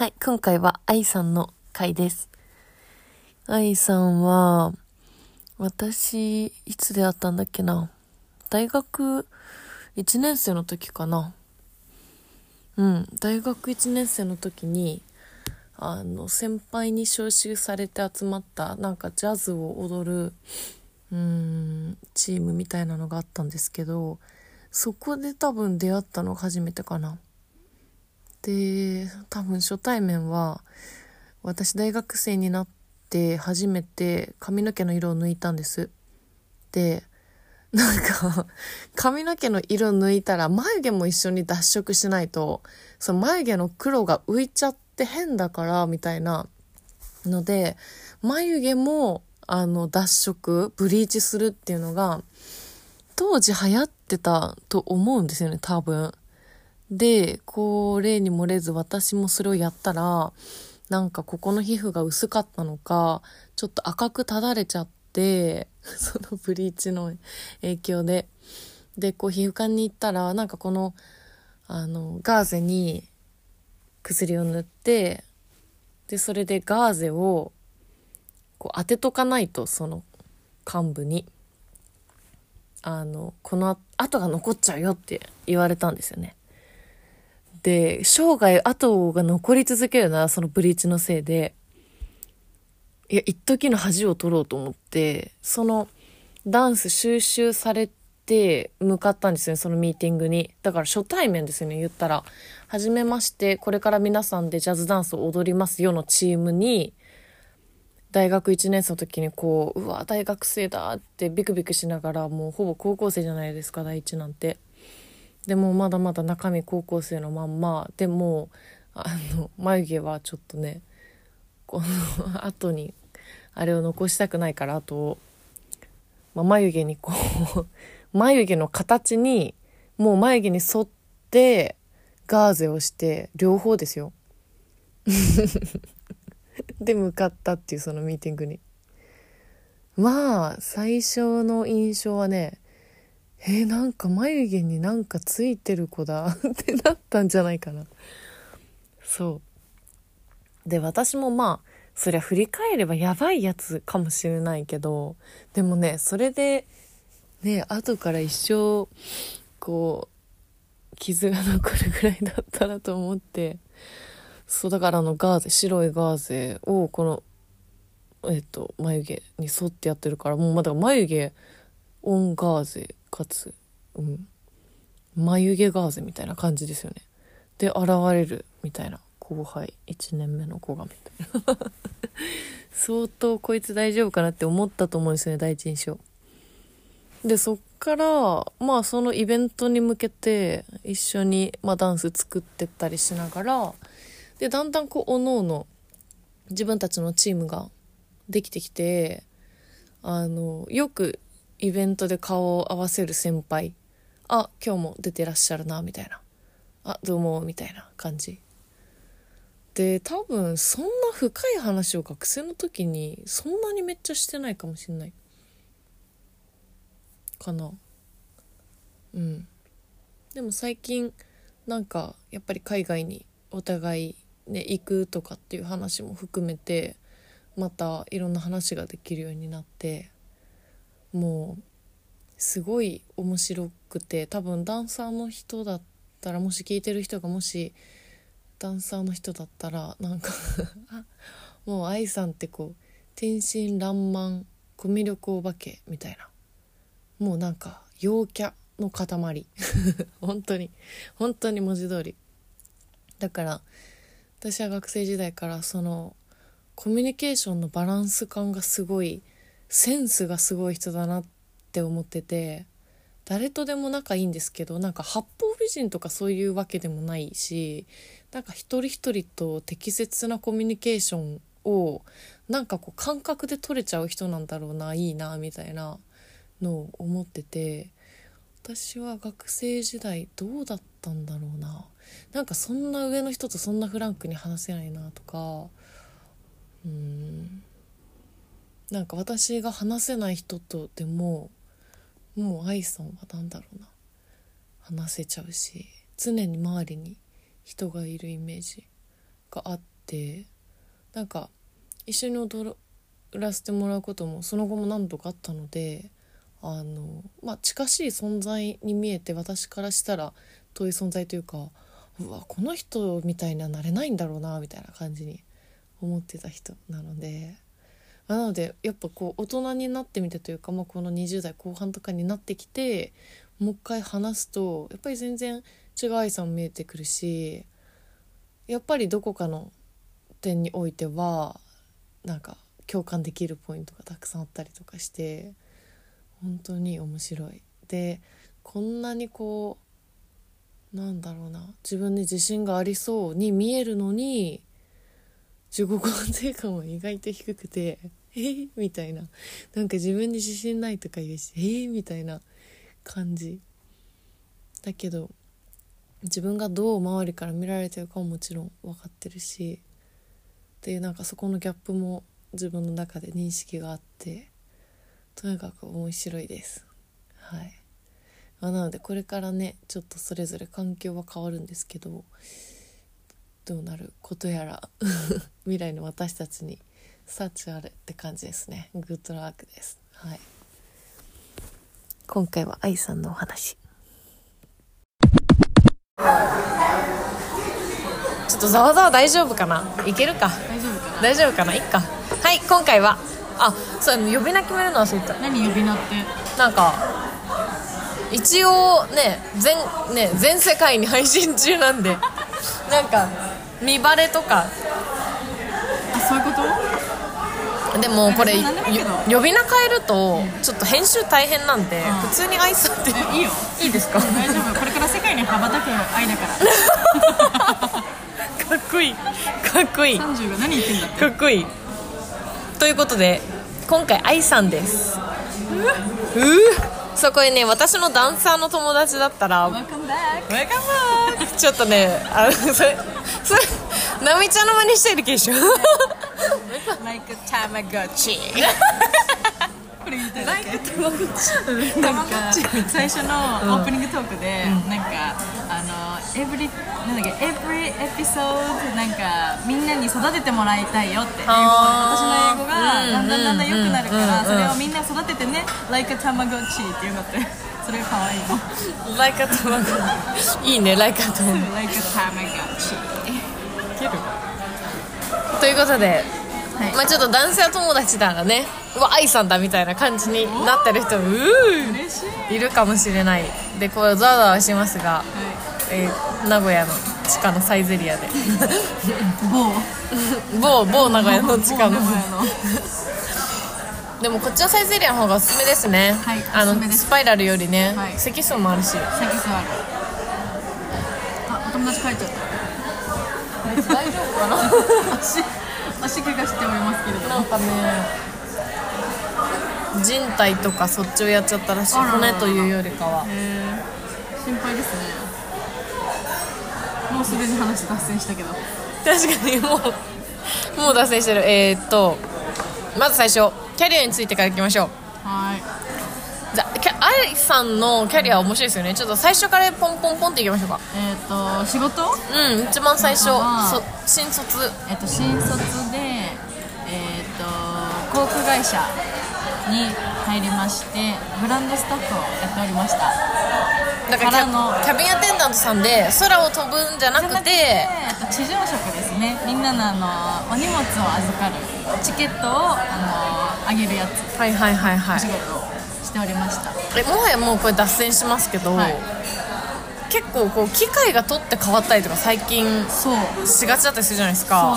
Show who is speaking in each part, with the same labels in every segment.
Speaker 1: はい、今回は愛さんの回です。愛さんは、私、いつ出会ったんだっけな。大学1年生の時かな。うん、大学1年生の時に、あの、先輩に招集されて集まった、なんかジャズを踊る、うーん、チームみたいなのがあったんですけど、そこで多分出会ったのが初めてかな。で多分初対面は私大学生になって初めて髪の毛の色を抜いたんです。でなんか髪の毛の色抜いたら眉毛も一緒に脱色しないとその眉毛の黒が浮いちゃって変だからみたいなので眉毛もあの脱色ブリーチするっていうのが当時流行ってたと思うんですよね多分。で、こう、例に漏れず私もそれをやったら、なんかここの皮膚が薄かったのか、ちょっと赤くただれちゃって、そのブリーチの影響で。で、こう皮膚科に行ったら、なんかこの、あの、ガーゼに薬を塗って、で、それでガーゼを、こう当てとかないと、その幹部に。あの、この跡が残っちゃうよって言われたんですよね。で、生涯後が残り続けるな、そのブリーチのせいで。いや、一時の恥を取ろうと思って、そのダンス収集されて向かったんですよね、そのミーティングに。だから初対面ですよね、言ったら。はじめまして、これから皆さんでジャズダンスを踊りますよのチームに、大学1年生の時にこう、うわ、大学生だってビクビクしながら、もうほぼ高校生じゃないですか、第一なんて。でもまだまだ中身高校生のまんま。でもあの眉毛はちょっとねこの後にあれを残したくないからあと、まあ、眉毛にこう 眉毛の形にもう眉毛に沿ってガーゼをして両方ですよ。で向かったっていうそのミーティングに。まあ最初の印象はねえー、なんか眉毛になんかついてる子だ ってなったんじゃないかな。そう。で、私もまあ、そりゃ振り返ればやばいやつかもしれないけど、でもね、それで、ね、後から一生、こう、傷が残るぐらいだったらと思って、そう、だからあのガーゼ、白いガーゼをこの、えっと、眉毛に沿ってやってるから、もうまだ眉毛、オンガーゼかつ、うん、眉毛ガーゼみたいな感じですよね。で、現れるみたいな。後輩、1年目の子がみたいな。相当こいつ大丈夫かなって思ったと思うんですよね、第一印象。で、そっから、まあそのイベントに向けて一緒に、まあ、ダンス作ってったりしながら、で、だんだんこう、おのおの自分たちのチームができてきて、あの、よくイベントで顔を合わせる先輩。あ今日も出てらっしゃるなみたいな。あどうもみたいな感じ。で多分そんな深い話を学生の時にそんなにめっちゃしてないかもしんない。かな。うん。でも最近なんかやっぱり海外にお互いね行くとかっていう話も含めてまたいろんな話ができるようになって。もうすごい面白くて多分ダンサーの人だったらもし聞いてる人がもしダンサーの人だったらなんか もう愛さんってこう天真爛漫コミュ力お化けみたいな。もうなんか陽キャの塊。本当に本当に文字通り。だから私は学生時代からそのコミュニケーションのバランス感がすごいセンスがすごい人だなって思ってて誰とでも仲いいんですけどなんか八方美人とかそういうわけでもないしなんか一人一人と適切なコミュニケーションをなんかこう感覚で取れちゃう人なんだろうないいなみたいなのを思ってて私は学生時代どうだったんだろうな。なんかそんな上の人とそんなフランクに話せないなとかうん。なんか私が話せない人とでももう愛さんは何だろうな話せちゃうし常に周りに人がいるイメージがあってなんか一緒に踊らせてもらうこともその後も何度かあったのであのまあ近しい存在に見えて私からしたら遠い存在というかうわこの人みたいにはなれないんだろうなみたいな感じに思ってた人なので。なのでやっぱこう大人になってみてというか、まあ、この20代後半とかになってきてもう一回話すとやっぱり全然違う愛さん見えてくるしやっぱりどこかの点においてはなんか共感できるポイントがたくさんあったりとかして本当に面白い。でこんなにこうなんだろうな自分に自信がありそうに見えるのに自己肯定感は意外と低くて「えー、みたいな。なんか自分に自信ないとか言うし「えー、みたいな感じ。だけど自分がどう周りから見られてるかももちろん分かってるしっていうなんかそこのギャップも自分の中で認識があってとにかく面白いです。はい、まあ、なのでこれからねちょっとそれぞれ環境は変わるんですけどどうなる？ことやら 未来の私たちに幸あれって感じですね。グッドラックです。はい。今回は愛さんのお話。ちょっとざわざわ大丈夫かな？いけるか？
Speaker 2: 大丈夫かな？
Speaker 1: 大丈夫かな？いっか。はい今回は。あそう呼び名決めるの忘れた。
Speaker 2: 何呼び名って？
Speaker 1: なんか一応ね全ね全世界に配信中なんで。なんか見バレとかでもこれ呼び名変えるとちょっと編集大変なんで、
Speaker 2: ん。
Speaker 1: 普通に愛さんって
Speaker 2: えいいよ。
Speaker 1: いいですか？か
Speaker 2: 大丈夫。これから世界に羽ばたく愛だから。
Speaker 1: っこいい。かっこいい。か
Speaker 2: 30が何言ってんだって。
Speaker 1: っこいい。ということで今回愛さんです。ううそこにね私のダンサーの友達だったらちょっとねあのそれそれナミちゃんの真似してるでしょ
Speaker 2: Like a Tamagotchi これ言いたいだけ最初のオープニングトークで、なんかあの every なんだっけ every episode なんかみんなに育ててもらいたいよって私の英語がだんだんだんだん良くなるからそれをみんな育ててね like a tamagotchi っていうのってそれが可愛いの。
Speaker 1: ライカといいねライカと
Speaker 2: like a
Speaker 1: ということで、
Speaker 2: はい。
Speaker 1: まあちょっと男性友達ならねうわ愛さんだみたいな感じになってる人も
Speaker 2: い
Speaker 1: いるかもしれない。でこれざわざわしますが、
Speaker 2: は
Speaker 1: えー名古屋の地下のサイゼリアで。
Speaker 2: い 某。
Speaker 1: 某某名古屋の地下の。でもこっちのサイゼリアの方がおすすめですね、
Speaker 2: はい
Speaker 1: あのスパイラルよりね、
Speaker 2: はい。
Speaker 1: 席数もあるし。
Speaker 2: 先座る。あお友達帰っちゃった。
Speaker 1: 大丈夫かな？
Speaker 2: 足足怪我しておりますけれども。
Speaker 1: なんかね人体とかそっちをやっちゃったらしい。骨というよりかは。
Speaker 2: 心配ですね。もうすでに話脱線したけど。
Speaker 1: 確かにもうもう脱線してる。えー、っとまず最初キャリアについてからいきましょう。
Speaker 2: はい。
Speaker 1: じゃあキャ愛さんのキャリア面白いですよね。ちょっと最初からポンポンポンっていきましょうか。
Speaker 2: えっ、と仕事？
Speaker 1: うん一番最初
Speaker 2: あ
Speaker 1: そ新卒。
Speaker 2: えっ、と新卒でえっ、と航空会社に入りましてブランドスタッフをやっておりました。
Speaker 1: だからキャキャビンアテンダントさんで空を飛ぶんじゃなくて
Speaker 2: えっと地上職ですね。みんなのあのお荷物を預かるチケットをあのあげるやつ。
Speaker 1: はいはいはいはい。
Speaker 2: お仕事をしておりました。
Speaker 1: えもはやもうこれ脱線しますけど、
Speaker 2: はい。
Speaker 1: 結構こう機械が取って変わったりとか最近しがちだったりするじゃないです
Speaker 2: そうな
Speaker 1: か
Speaker 2: の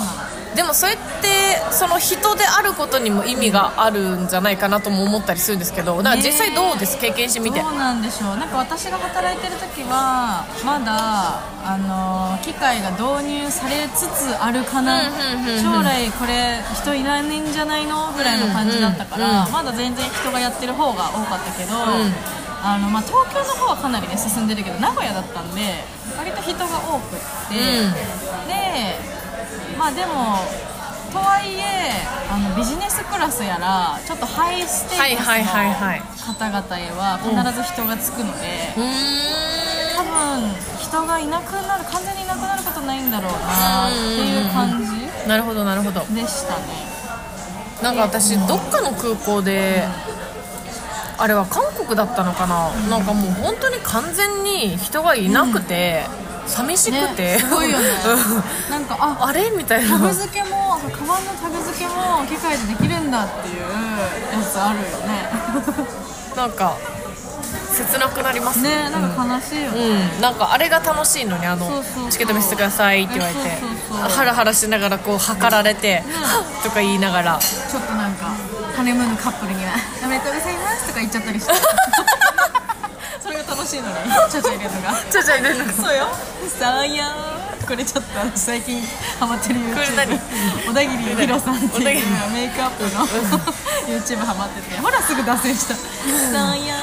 Speaker 1: でもそれってその人であることにも意味があるんじゃないかなとも思ったりするんですけどだから実際どうです経験してみて。
Speaker 2: どうなんでしょうなんか私が働いてる時はまだあの機械が導入されつつあるかな。
Speaker 1: うんうんうんうん。
Speaker 2: 将来これ人いらねえんじゃないの？ぐらいの感じだったから、
Speaker 1: うんうん
Speaker 2: まだ全然人がやってる方が多かったけど、
Speaker 1: ん。
Speaker 2: あのまあ、東京の方はかなりね進んでるけど名古屋だったんで割と人が多くって、
Speaker 1: うん。
Speaker 2: でまあでもとはいえあのビジネスクラスやらちょっとハイステータスの
Speaker 1: はいはいはいはい。
Speaker 2: 方々へは必ず人がつくので、
Speaker 1: うー
Speaker 2: 多分人がいなくなる完全にいなくなることないんだろうなっていう感じ
Speaker 1: なるほどなるほど。
Speaker 2: でしたね。
Speaker 1: なんか私どっかの空港であれは韓国だったのかな、なんかもう本当に完全に人がいなくて、寂しくて、
Speaker 2: ねすごいよね。
Speaker 1: うん。
Speaker 2: なんかあ
Speaker 1: あれ？みたいな。
Speaker 2: タグ付けもそうカバンのタグ付けも機械でできるんだっていうやつあるよね。
Speaker 1: なんか切なくなります。
Speaker 2: ねなんか悲しいよね、
Speaker 1: うん、なんかあれが楽しいのにあのチケット見せてくださいって言われてハラハラしながらこう測られて、はっ とか言いながら。
Speaker 2: ちょっとなんかハネムーンのカップルには「おめでとうございます」とか言っちゃったりして楽しいのに。ちゃちゃ入れるのが。
Speaker 1: ちゃちゃ入れるの
Speaker 2: そうよ。さあやーこれちょっと私最近ハマってる YouTube 小田切ヒロさんっていう。
Speaker 1: 切
Speaker 2: メイクアップの。YouTube ハマってて。ほらすぐ脱線した「さあやー」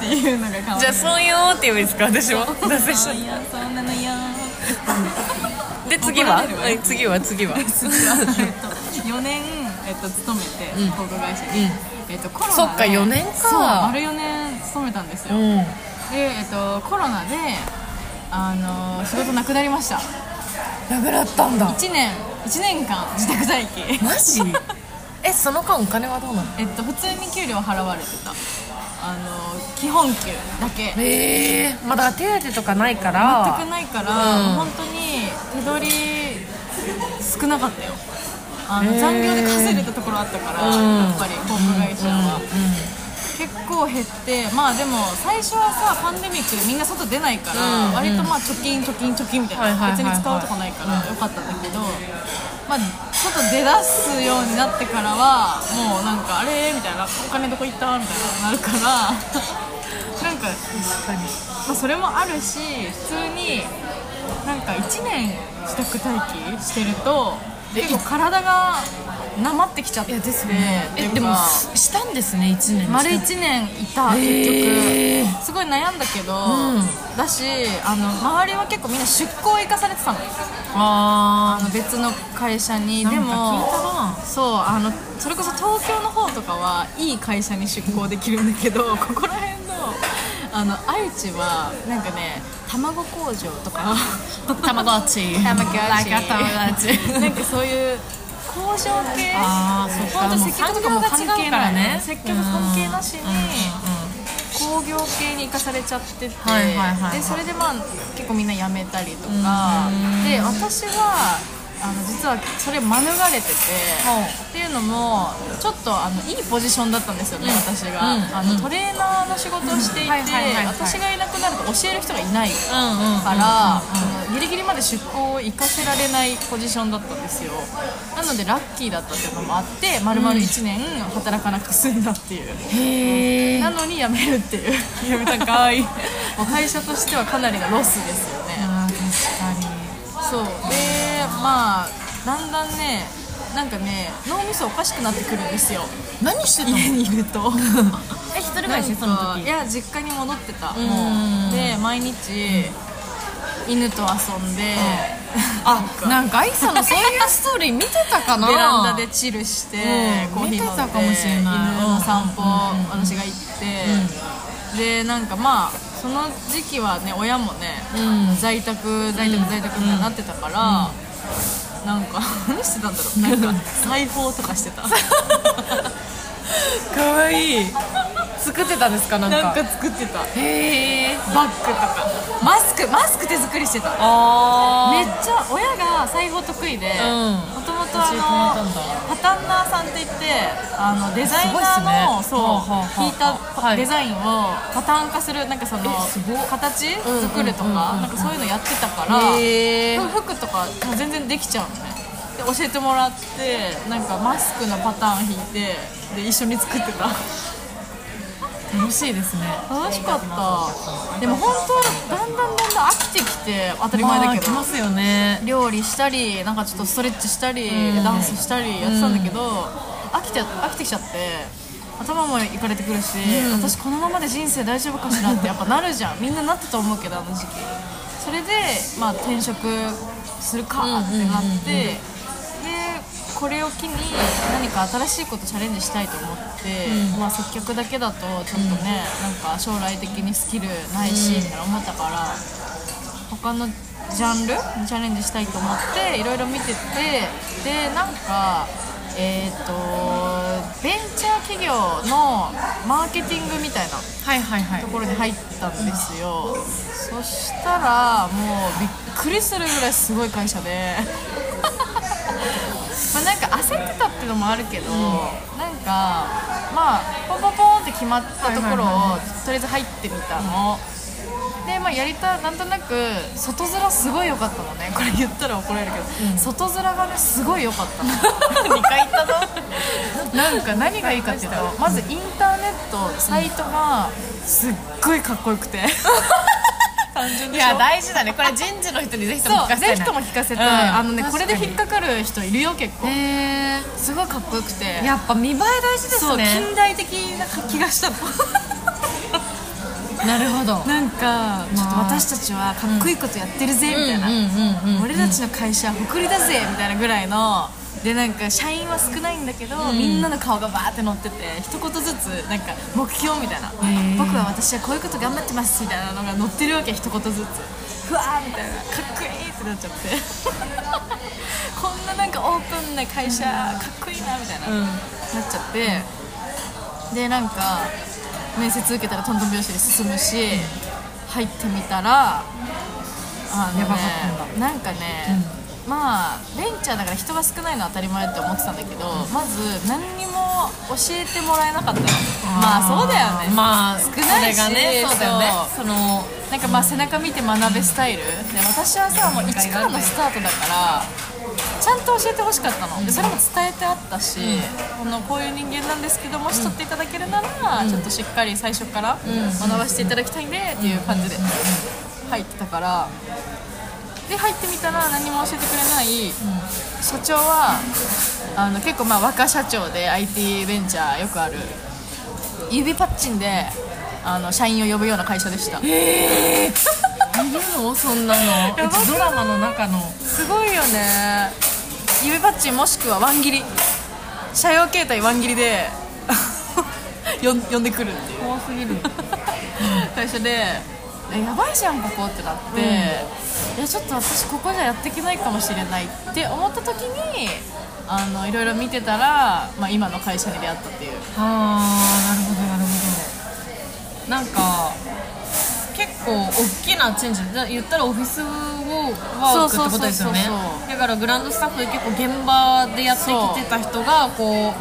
Speaker 2: っていうのが可愛い
Speaker 1: じゃあそうよーって言うんですか？私も。脱線し
Speaker 2: そうやそうなのよ
Speaker 1: たで次は？次は？次は？
Speaker 2: 次は、えっと、4年、えっと、勤めて
Speaker 1: うん。
Speaker 2: 航空会社に、えっと、コロナで。
Speaker 1: そっか4年か。
Speaker 2: そう丸4年勤めたんですよ、
Speaker 1: うん
Speaker 2: で、えっと、コロナであの仕事なくなりました。
Speaker 1: なくなったんだ。
Speaker 2: 1年1年間自宅待機。
Speaker 1: マジ？えその間お金はどうなの？
Speaker 2: えっと普通に給料払われてた。あの基本給だけ。
Speaker 1: ええまだ手当とかないから。
Speaker 2: 全くないから、
Speaker 1: うん。
Speaker 2: 本当に手取り少なかったよ。あの
Speaker 1: へー。
Speaker 2: 残業で稼いでたところあったから、
Speaker 1: うん。
Speaker 2: やっぱり航空会社は、結構減ってまあでも最初はさパンデミックでみんな外出ないから、
Speaker 1: うん
Speaker 2: 割とまあ貯金貯金貯金みたいな、別に使うとこないからよかったんだけど、まあ外出だすようになってからはもうなんかあれみたいなお金どこ行ったみたいななるから なんか
Speaker 1: 確かに。
Speaker 2: まあ、それもあるし普通になんか1年自宅待機してると結構体がなまってきちゃって。て
Speaker 1: えでもしたんですね1年。
Speaker 2: 丸1年いた結局。すごい悩んだけど、
Speaker 1: うん。
Speaker 2: だしあの周りは結構みんな出向行かされてたの。
Speaker 1: あ
Speaker 2: あの別の会社に。でも
Speaker 1: な。
Speaker 2: そうあのそれこそ東京の方とかはいい会社に出向できるんだけどここら辺のあの愛知はなんかね卵工場とか。
Speaker 1: たまごっち。
Speaker 2: たまごっち。
Speaker 1: なんか
Speaker 2: そういう工場系。
Speaker 1: あーそっか。もう
Speaker 2: 接客とかも関係
Speaker 1: 産業が違うからね。
Speaker 2: 接客関係なしに、工業系に行かされちゃってて、でそれでまあ結構みんな辞めたりとか、で私はあの実はそれ免れてて、っていうのもちょっとあのいいポジションだったんですよね、私が、
Speaker 1: うん。
Speaker 2: あのトレーナーの仕事をしていて、私がいなくなると教える人がいない
Speaker 1: うんうん
Speaker 2: から、ギリギリまで出向を行かせられないポジションだったんですよ。なのでラッキーだったっていうのもあって丸々1年働かなくて済んだっていう、
Speaker 1: へえ
Speaker 2: なのに辞めるっていう。辞めたんかい。会社としてはかなりのロスですよね。
Speaker 1: 確かに。
Speaker 2: そう。でまあだんだんねなんかね脳みそおかしくなってくるんですよ。
Speaker 1: 何してたの？
Speaker 2: 家にいると。
Speaker 1: え一人暮らしその時？
Speaker 2: いや実家に戻ってた。
Speaker 1: ん。
Speaker 2: もう。で毎日犬と遊んで。
Speaker 1: あなんか。愛さんのそういうストーリー見てたかな？
Speaker 2: ベランダでチルして、
Speaker 1: うん。
Speaker 2: コーヒー飲んで
Speaker 1: 見てたかもしれない。
Speaker 2: 犬の散歩、
Speaker 1: うん。
Speaker 2: 私が行って、でなんかまあその時期はね親もね、
Speaker 1: うん。
Speaker 2: 在宅在宅在宅みたいになってたから、なんか何してたんだろう。なんか裁縫とかしてた。
Speaker 1: かわいい。作ってたんですかなんか？
Speaker 2: なんか作ってた。
Speaker 1: へえ。
Speaker 2: バッグとか。マスクマスク手作りしてた。
Speaker 1: あ
Speaker 2: めっちゃ親が裁縫得意で
Speaker 1: うん。
Speaker 2: もともとパタンナーさんって言ってあのデザイナー
Speaker 1: ね。
Speaker 2: のそう引いた
Speaker 1: はい。
Speaker 2: デザインをパターン化するなんかその形
Speaker 1: ん
Speaker 2: 作るとかなんかそういうのやってたから服とか全然できちゃうのねで教えてもらってなんかマスクのパターン引いてで一緒に作ってた。
Speaker 1: 楽しいですね。
Speaker 2: 楽しかった。でも本当だんだんだんだん飽きてきて当たり前だけど。
Speaker 1: まあ来ますよね。
Speaker 2: 料理したりなんかちょっとストレッチしたり、
Speaker 1: うん。
Speaker 2: ダンスしたりやってたんだけど、飽きて飽きてきちゃって頭もいかれてくるし、
Speaker 1: うん。
Speaker 2: 私このままで人生大丈夫かしらってやっぱなるじゃん。みんななったと思うけどあの時期。それで、まあ、転職するかってなって、でこれを機に何か新しいことチャレンジしたいと思って、まあ、接客だけだとちょっとね、なんか将来的にスキルないし、みたいな思ったから他のジャンルにチャレンジしたいと思っていろいろ見ててでなんかえっ、とベンチャー企業のマーケティングみたいなところに入ったんですよ、そしたらもうびっくりするぐらいすごい会社でまあなんか焦ってたっていうのもあるけど、なんかまあポンポンポンって決まったところを、とりあえず入ってみたの、でまあやりたなんとなく外面すごい良かったのね。これ言ったら怒られるけど、外面がねすごい良かったの。2回言ったぞ。なんか何がいいかっていうとまずインターネットサイトがすっごいかっこよくて 単純
Speaker 1: いや大事だね。これ人事の人にぜひとも聞かせたい
Speaker 2: ぜひとも聞かせたい、
Speaker 1: うん。
Speaker 2: あのねこれで引っかかる人いるよ結構。
Speaker 1: へ
Speaker 2: すごいかっこよくて。
Speaker 1: えやっぱ見栄え大事で
Speaker 2: そう
Speaker 1: すね
Speaker 2: 近代的な気がしたの。
Speaker 1: なるほど。
Speaker 2: なんかちょっと私たちはかっこいいことやってるぜみたいな、俺たちの会社は誇りだぜみたいなぐらいのでなんか社員は少ないんだけど、みんなの顔がバーって載ってて一言ずつなんか目標みたいな。
Speaker 1: ー。
Speaker 2: 僕は私はこういうこと頑張ってますみたいなのが載ってるわけ一言ずつ。ふわーみたいな。かっこいいってなっちゃって。こんななんかオープンな会社かっこいいなみたいな、なっちゃって。でなんか面接受けたらトントン拍子で進むし入ってみたらあのね
Speaker 1: やばかったん
Speaker 2: なんかね、まあベンチャーだから人が少ないのは当たり前って思ってたんだけど、まず何にも教えてもらえなかったの。まあそうだよね。
Speaker 1: まあ
Speaker 2: 少ないし
Speaker 1: そねそうだよね。その
Speaker 2: なんかまあ背中見て学べスタイル？で私はさもう一からのスタートだからちゃんと教えてほしかったの。でそれも伝えてあったし、このこういう人間なんですけどもし取っていただけるなら、ちょっとしっかり最初から学ばせていただきたいんでっていう感じで入ってたからで入ってみたら何も教えてくれない社長はあの結構まあ若社長で IT ベンチャーよくある指パッチンであの社員を呼ぶような会社でした。
Speaker 1: いるの？そんなの。ドラマの中の。
Speaker 2: すごいよね。指パッチンもしくはワン切り社用携帯ワン切りで 呼んでくるっていう。
Speaker 1: 怖すぎる。
Speaker 2: 会社でえやばいじゃんここってなって、いやちょっと私ここじゃやっていけないかもしれないって思った時にあのいろいろ見てたら、まあ、今の会社に出会ったっていう。
Speaker 1: ああなるほどなるほど。なんか結構大きなチェンジ。だ言ったらオフィスワークってことですよね
Speaker 2: そう。そうそうそう
Speaker 1: だからグランドスタッフで結構現場でやってきてた人がこ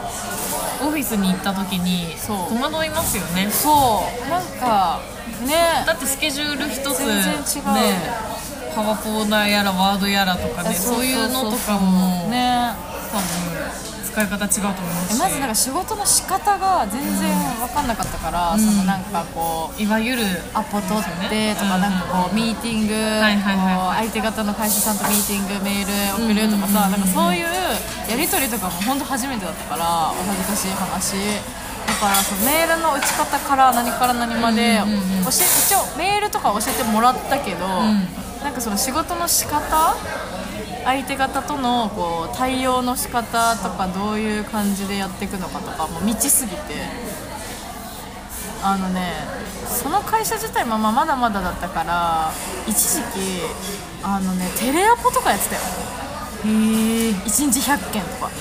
Speaker 1: うオフィスに行った時に
Speaker 2: そう。
Speaker 1: 戸惑いますよね。
Speaker 2: そう。なんかね。
Speaker 1: だってスケジュール一つ
Speaker 2: 全然違う。
Speaker 1: ねパワポだやらワードやらとかねそういうのとかも
Speaker 2: ね。
Speaker 1: 多分使い方違うと思います
Speaker 2: まずなんか仕事の仕方が全然分かんなかったから、
Speaker 1: ん。
Speaker 2: そのなんかこう
Speaker 1: いわゆる
Speaker 2: アポ取ってとか
Speaker 1: うん
Speaker 2: なんかこうミーティング相手方の会社さんとミーティングメール送るとかさなんかそういうやり取りとかも本当初めてだったからお恥ずかしい話だからそのメールの打ち方から何から何まで教
Speaker 1: うんうんうん。
Speaker 2: え一応メールとか教えてもらったけど、なんかその仕事の仕方相手方とのこう対応の仕方とかどういう感じでやっていくのかとかもう未知すぎて。あのねその会社自体もまあまだまだだったから一時期あのねテレアポとかやってたよ。
Speaker 1: へえ
Speaker 2: 1日100件とか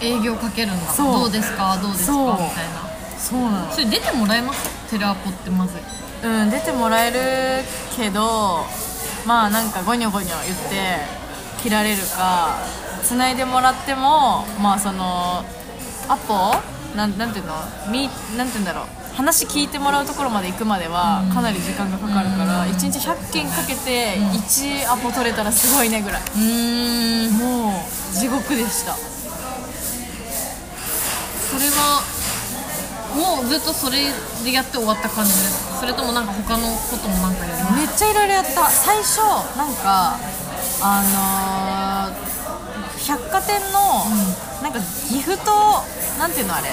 Speaker 1: 営業かけるんだ
Speaker 2: そう。
Speaker 1: どうですか？どうですか？みたいな。
Speaker 2: そうなの。
Speaker 1: それ出てもらえます？テレアポってまず。
Speaker 2: うん出てもらえるけどまあなんかゴニョゴニョ言って切られるか繋いでもらってもまあそのアポなんなんていうの？みなんていうんだろう。話聞いてもらうところまで行くまではかなり時間がかかるから、1日100件かけて1アポ取れたらすごいねぐらい、
Speaker 1: うん。
Speaker 2: もう地獄でした
Speaker 1: それはもうずっとそれでやって終わった感じです。かそれともなんか他のこともなんかやります？
Speaker 2: めっちゃいろいろやった。最初なんかあのー百貨店の、なんかギフトなんていうのあれ？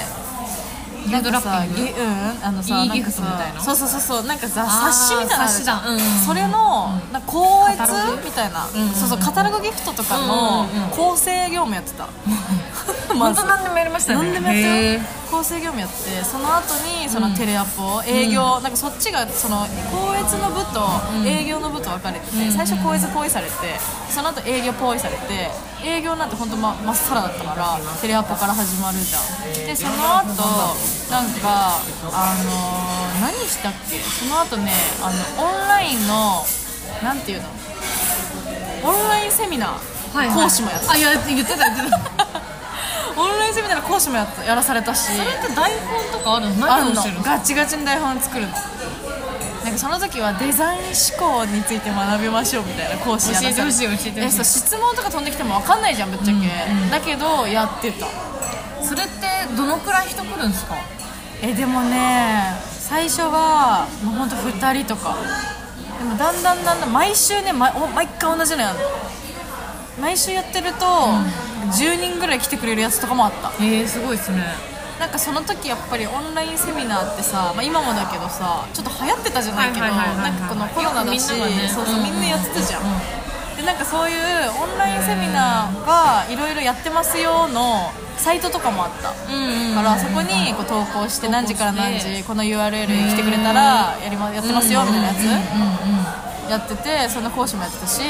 Speaker 2: なんかさギうん。あのさ
Speaker 1: いい
Speaker 2: なんかさ
Speaker 1: ギフトみたいな。
Speaker 2: そうそうそうそうなんかさ冊子みたいな
Speaker 1: 冊子だうんうん。うん。
Speaker 2: それの、なんか校閲みたいな、
Speaker 1: んうんうん。
Speaker 2: そうそうカタログギフトとか
Speaker 1: うん
Speaker 2: の
Speaker 1: うんうん。
Speaker 2: 構成業務やってた。まず。
Speaker 1: 本当何でもやりましたね。
Speaker 2: 何でもやった
Speaker 1: へ
Speaker 2: よ構成業務やってその後にそのテレアポ、営業、なんかそっちがその校閲の部と営業の部と分かれてて、最初校閲ポイされてその後営業ポイされて営業なんて本当ままっさらだったからテレアポから始まるじゃん。でその後なんかあのー何したっけ？その後ねあのオンラインのなんていうの？オンラインセミナー、
Speaker 1: はいはい。
Speaker 2: 講師もやった。
Speaker 1: あいや言ってた言ってた。
Speaker 2: オンラインセミナーの講師もややらされたし。
Speaker 1: それって台本とかあるの？
Speaker 2: あるの。
Speaker 1: 何をしてるの？
Speaker 2: ガチガチに台本作るの。なんかその時はデザイン思考について学びましょうみたいな講師やらされ
Speaker 1: 教えてほしい教えてほしい。
Speaker 2: 質問とか飛んできても分かんないじゃんぶっちゃけ、だけどやってた。
Speaker 1: それってどのくらい人来るんですか？
Speaker 2: えでもね最初はもうほんと2人とか。でもだんだんだんだん毎週ね毎お毎回同じのやるの毎週やってると、10人ぐらい来てくれるやつとかもあった。
Speaker 1: へえすごいですね。
Speaker 2: なんかその時やっぱりオンラインセミナーってさ、まあ、今もだけどさちょっと流行ってたじゃないけどなんかこのコロナだし
Speaker 1: ね。
Speaker 2: そうそう
Speaker 1: うん
Speaker 2: みんなやってたじゃん、でなんかそういうオンラインセミナーがいろいろやってますよのサイトとかもあった、からそこにこう投稿して何時から何時この URL 来てくれたらやりまやってますよみたいなやつ。やっててその講師もやってたし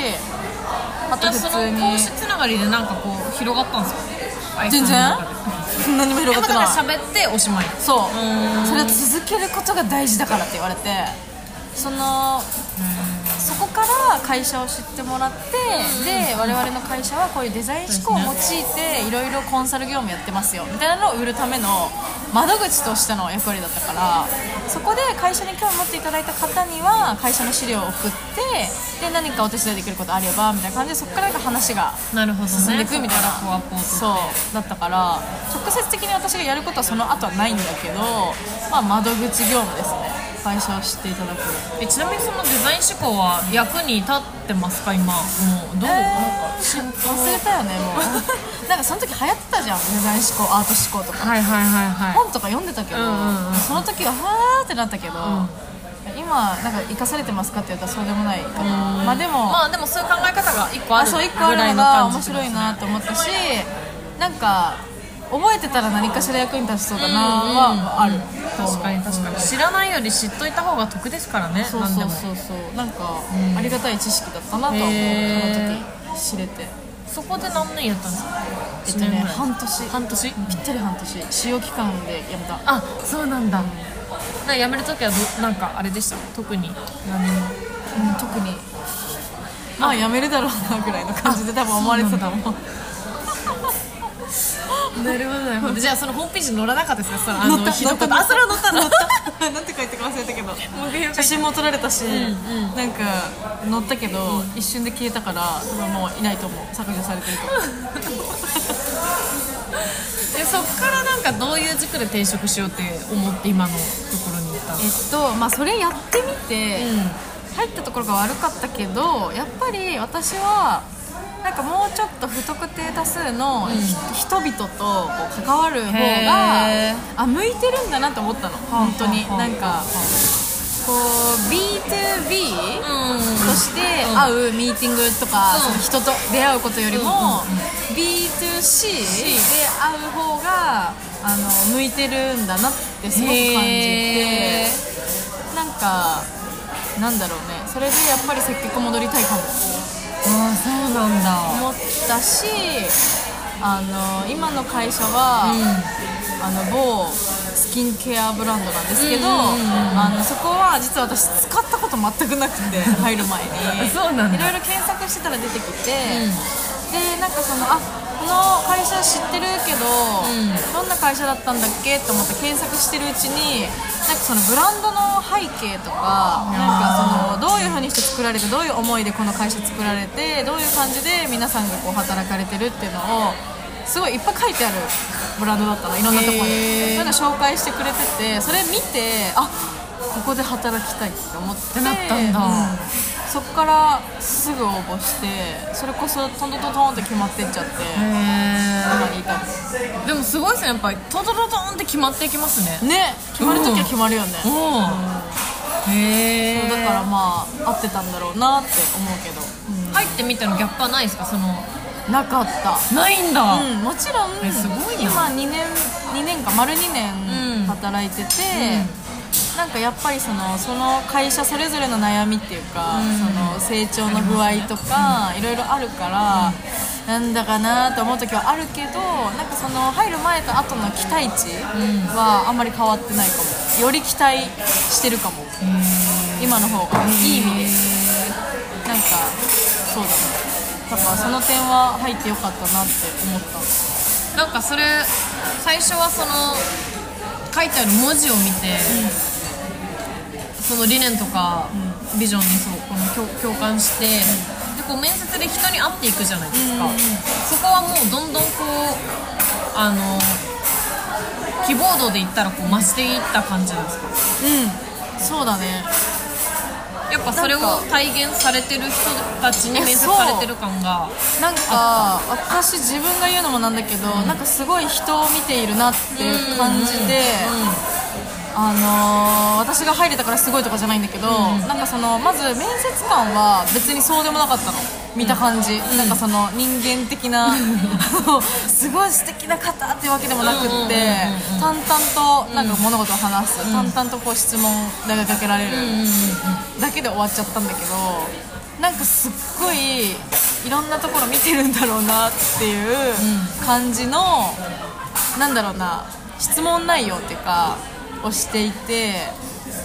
Speaker 2: あと普通に
Speaker 1: の講師つながりでなんかこう広がったんですか？
Speaker 2: 全然？何も広がってない。
Speaker 1: でもだから喋っておしまい。
Speaker 2: そう。それを続けることが大事だからって言われてそのそこから会社を知ってもらってで我々の会社はこういうデザイン思考を用いていろいろコンサル業務やってますよ。みたいなのを売るための窓口としての役割だったからそこで会社に興味持っていただいた方には会社の資料を送ってで何かお手伝いできることあればみたいな感じでそこからなんか話が進んでいくみたいな
Speaker 1: そこからこうアポを取って
Speaker 2: そうだったから直接的に私がやることはその後はないんだけど、まあ、窓口業務ですね会社を知っていただく。
Speaker 1: えちなみにそのデザイン思考は役に立ってますか？今。もうどう、
Speaker 2: えー忘れたよねもう。なんかその時流行ってたじゃんデザイン思考アート思考とか。
Speaker 1: はいはいはいはい。
Speaker 2: 本とか読んでたけど、
Speaker 1: うんうんうん。
Speaker 2: その時ははーってなったけど、今なんか生かされてますかって言ったらそうでもないかな、まあでも、
Speaker 1: まあでもそういう考え方が一個ある
Speaker 2: あそう一個あるのが面白いなと思ったしなんか覚えてたら何かしら役に立ちそうだなはある。
Speaker 1: 確かに確かに。知らないより知っといた方が得ですからね
Speaker 2: そう
Speaker 1: 何でも。
Speaker 2: そうそうそうなんか、ありがたい知識だったなとは思う
Speaker 1: へ
Speaker 2: その時知れて。
Speaker 1: そこで何年やったんですか？
Speaker 2: えっとね半年。
Speaker 1: 半年？
Speaker 2: ぴったり半年。使用期間でやめた。
Speaker 1: あそうなんだ。な辞める時はどなんかあれでした？特に。何も。
Speaker 2: うん、特に。まあ。やめるだろうなぐらいの感じで多分思われてたと思う
Speaker 1: なるほどなるほど。じゃあそのホームページに載らなかったですか？そのあ
Speaker 2: 乗った
Speaker 1: のひ
Speaker 2: った
Speaker 1: あそれは載ったの
Speaker 2: なんて書いてか忘れたけど。写真も撮られたし、
Speaker 1: ん
Speaker 2: なんか載ったけど、一瞬で消えたから多分もういないと思う。削除されてると。思う
Speaker 1: でそっからなんかどういう軸で転職しようって思って今のところに行ったん
Speaker 2: えっとまあそれやってみて、
Speaker 1: う
Speaker 2: 入ったところが悪かったけどやっぱり私はなんかもうちょっと不特定多数のひ、人々とこう関わる方
Speaker 1: へ
Speaker 2: が
Speaker 1: ー。
Speaker 2: あ向いてるんだなと思ったの。本当に。なんかこう B2B
Speaker 1: ん。
Speaker 2: として会うミーティングとか、
Speaker 1: う。ん
Speaker 2: 人と出会うことよりも、B2C で会う方があの向いてるんだなってすごく感じ
Speaker 1: へ
Speaker 2: てなんかなんだろうね。それでやっぱり接客戻りたいかも。
Speaker 1: ああそうなんだ。
Speaker 2: 思ったしあの今の会社は、あの某スキンケアブランドなんですけど、あのそこは実は私使ったこと全くなくて 入る前に。
Speaker 1: そうなんだ。
Speaker 2: いろいろ検索してたら出てきて、でなんかそのあこの会社知ってるけど、
Speaker 1: ん。
Speaker 2: どんな会社だったんだっけと思って検索してるうちになんかそのブランドの背景とかなんかそのどういう風にして作られてどういう思いでこの会社作られてどういう感じで皆さんがこう働かれてるっていうのをすごいいっぱい書いてあるブランドだったのいろんなところに。そういうの紹介してくれててそれ見てあここで働きたいって思って
Speaker 1: なったんだ。
Speaker 2: うんそこからすぐ応募してそれこそトントントントンって決まってっちゃって今に
Speaker 1: でもすごいですねやっぱりトントントントンって決まっていきますね。
Speaker 2: ね。決まるときは決まるよね、
Speaker 1: うん。へえ
Speaker 2: そうだからまあ合ってたんだろうなって思うけど、
Speaker 1: 入ってみてのギャップはないですかその
Speaker 2: なかった。
Speaker 1: ないんだ、
Speaker 2: うん、もちろん
Speaker 1: えすごいな。
Speaker 2: 今2年2年か丸2
Speaker 1: うん。
Speaker 2: 年働いてて、なんかやっぱりそのその会社それぞれの悩みっていうか、
Speaker 1: うん。
Speaker 2: その成長の具合とか、いろいろあるから、なんだかなと思う時はあるけどなんかその入る前と後の期待値はあんまり変わってないかも。より期待してるかも。今の方が。いい意味で。なんかそうだね。だからその点は入ってよかったなって思った。
Speaker 1: なんかそれ最初はその書いてある文字を見て、その理念とか、ビジョンにそうこの共共感して、でこう面接で人に会っていくじゃないですか、そこはもうどんどんこうあの希望度で言ったらこう増していった感じなんですか？
Speaker 2: うん。そうだね
Speaker 1: やっぱそれを体現されてる人たちに面接されてる感が
Speaker 2: なんか私自分が言うのもなんだけど、なんかすごい人を見ているなっていう感じで、あのー私が入れたからすごいとかじゃないんだけど、なんかそのまず面接官は別にそうでもなかったの。見た感じ、なんかその人間的なすごい素敵な方っていうわけでもなくって淡々となんか物事を話す、淡々とこう質問投げかけられる、だけで終わっちゃったんだけどなんかすっごいいろんなところ見てるんだろうなっていう感じの、なんだろうな質問内容っていうかをしていて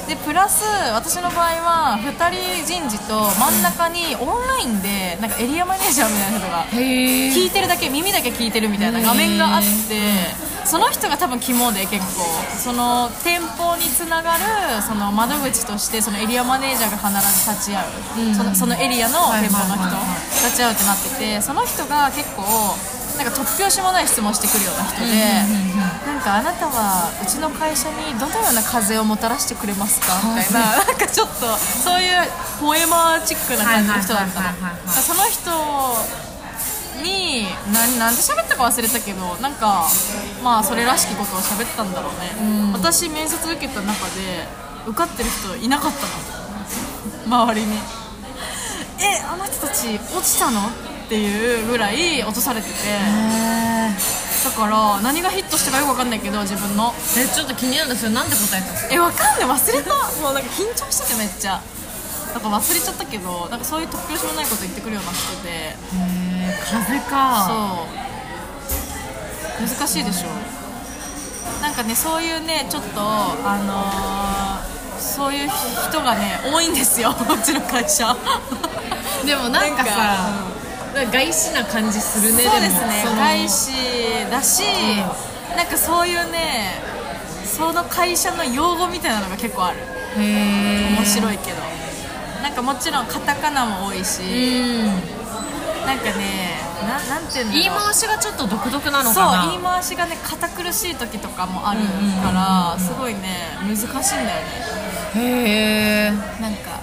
Speaker 2: でプラス私の場合は2人人事と真ん中にオンラインでなんかエリアマネージャーみたいな人が
Speaker 1: へ
Speaker 2: 聞いてるだけ耳だけ聞いてるみたいな画面があってその人が多分肝で結構。その店舗につながるその窓口としてそのエリアマネージャーが必ず立ち会う、そのそのエリアの店舗の人立ち会うってなっててその人が結構なんか突拍子もない質問してくるような人で、なんかあなたはうちの会社にどのような風をもたらしてくれますか？みたいな なんかちょっとそういうポエマーチックな感じの人だったのその人に何なんで喋ったか忘れたけどなんかまあそれらしきことを喋ったんだろうね、私面接受けた中で受かってる人いなかったの。周りに。えあの人たち落ちたの？っていうぐらい落とされてて。だから何がヒットしたかよく分かんないけど自分の。
Speaker 1: えちょっと気になるんですよ。なんで答えたんですか
Speaker 2: えわかんない。忘れた。もうなんか緊張しててめっちゃ。なんか忘れちゃったけどなんかそういう突拍子もないこと言ってくるような人で。
Speaker 1: へえ風か。
Speaker 2: そう。難しいでしょ。なんかねそういうねちょっとあのーそういう人がね多いんですよ。うちの会社。
Speaker 1: でもなんかさ外資な感じするね。
Speaker 2: そうですね。外資だし、なんかそういうねその会社の用語みたいなのが結構ある。
Speaker 1: へえ
Speaker 2: 面白いけど。なんかもちろんカタカナも多いし、
Speaker 1: うん。
Speaker 2: なんかねななんていうんだろう。
Speaker 1: 言い回しがちょっと独特なの
Speaker 2: そう
Speaker 1: かな
Speaker 2: 言い回しがね堅苦しい時とかもあるからすごいね難しいんだよね。
Speaker 1: へえ
Speaker 2: なんか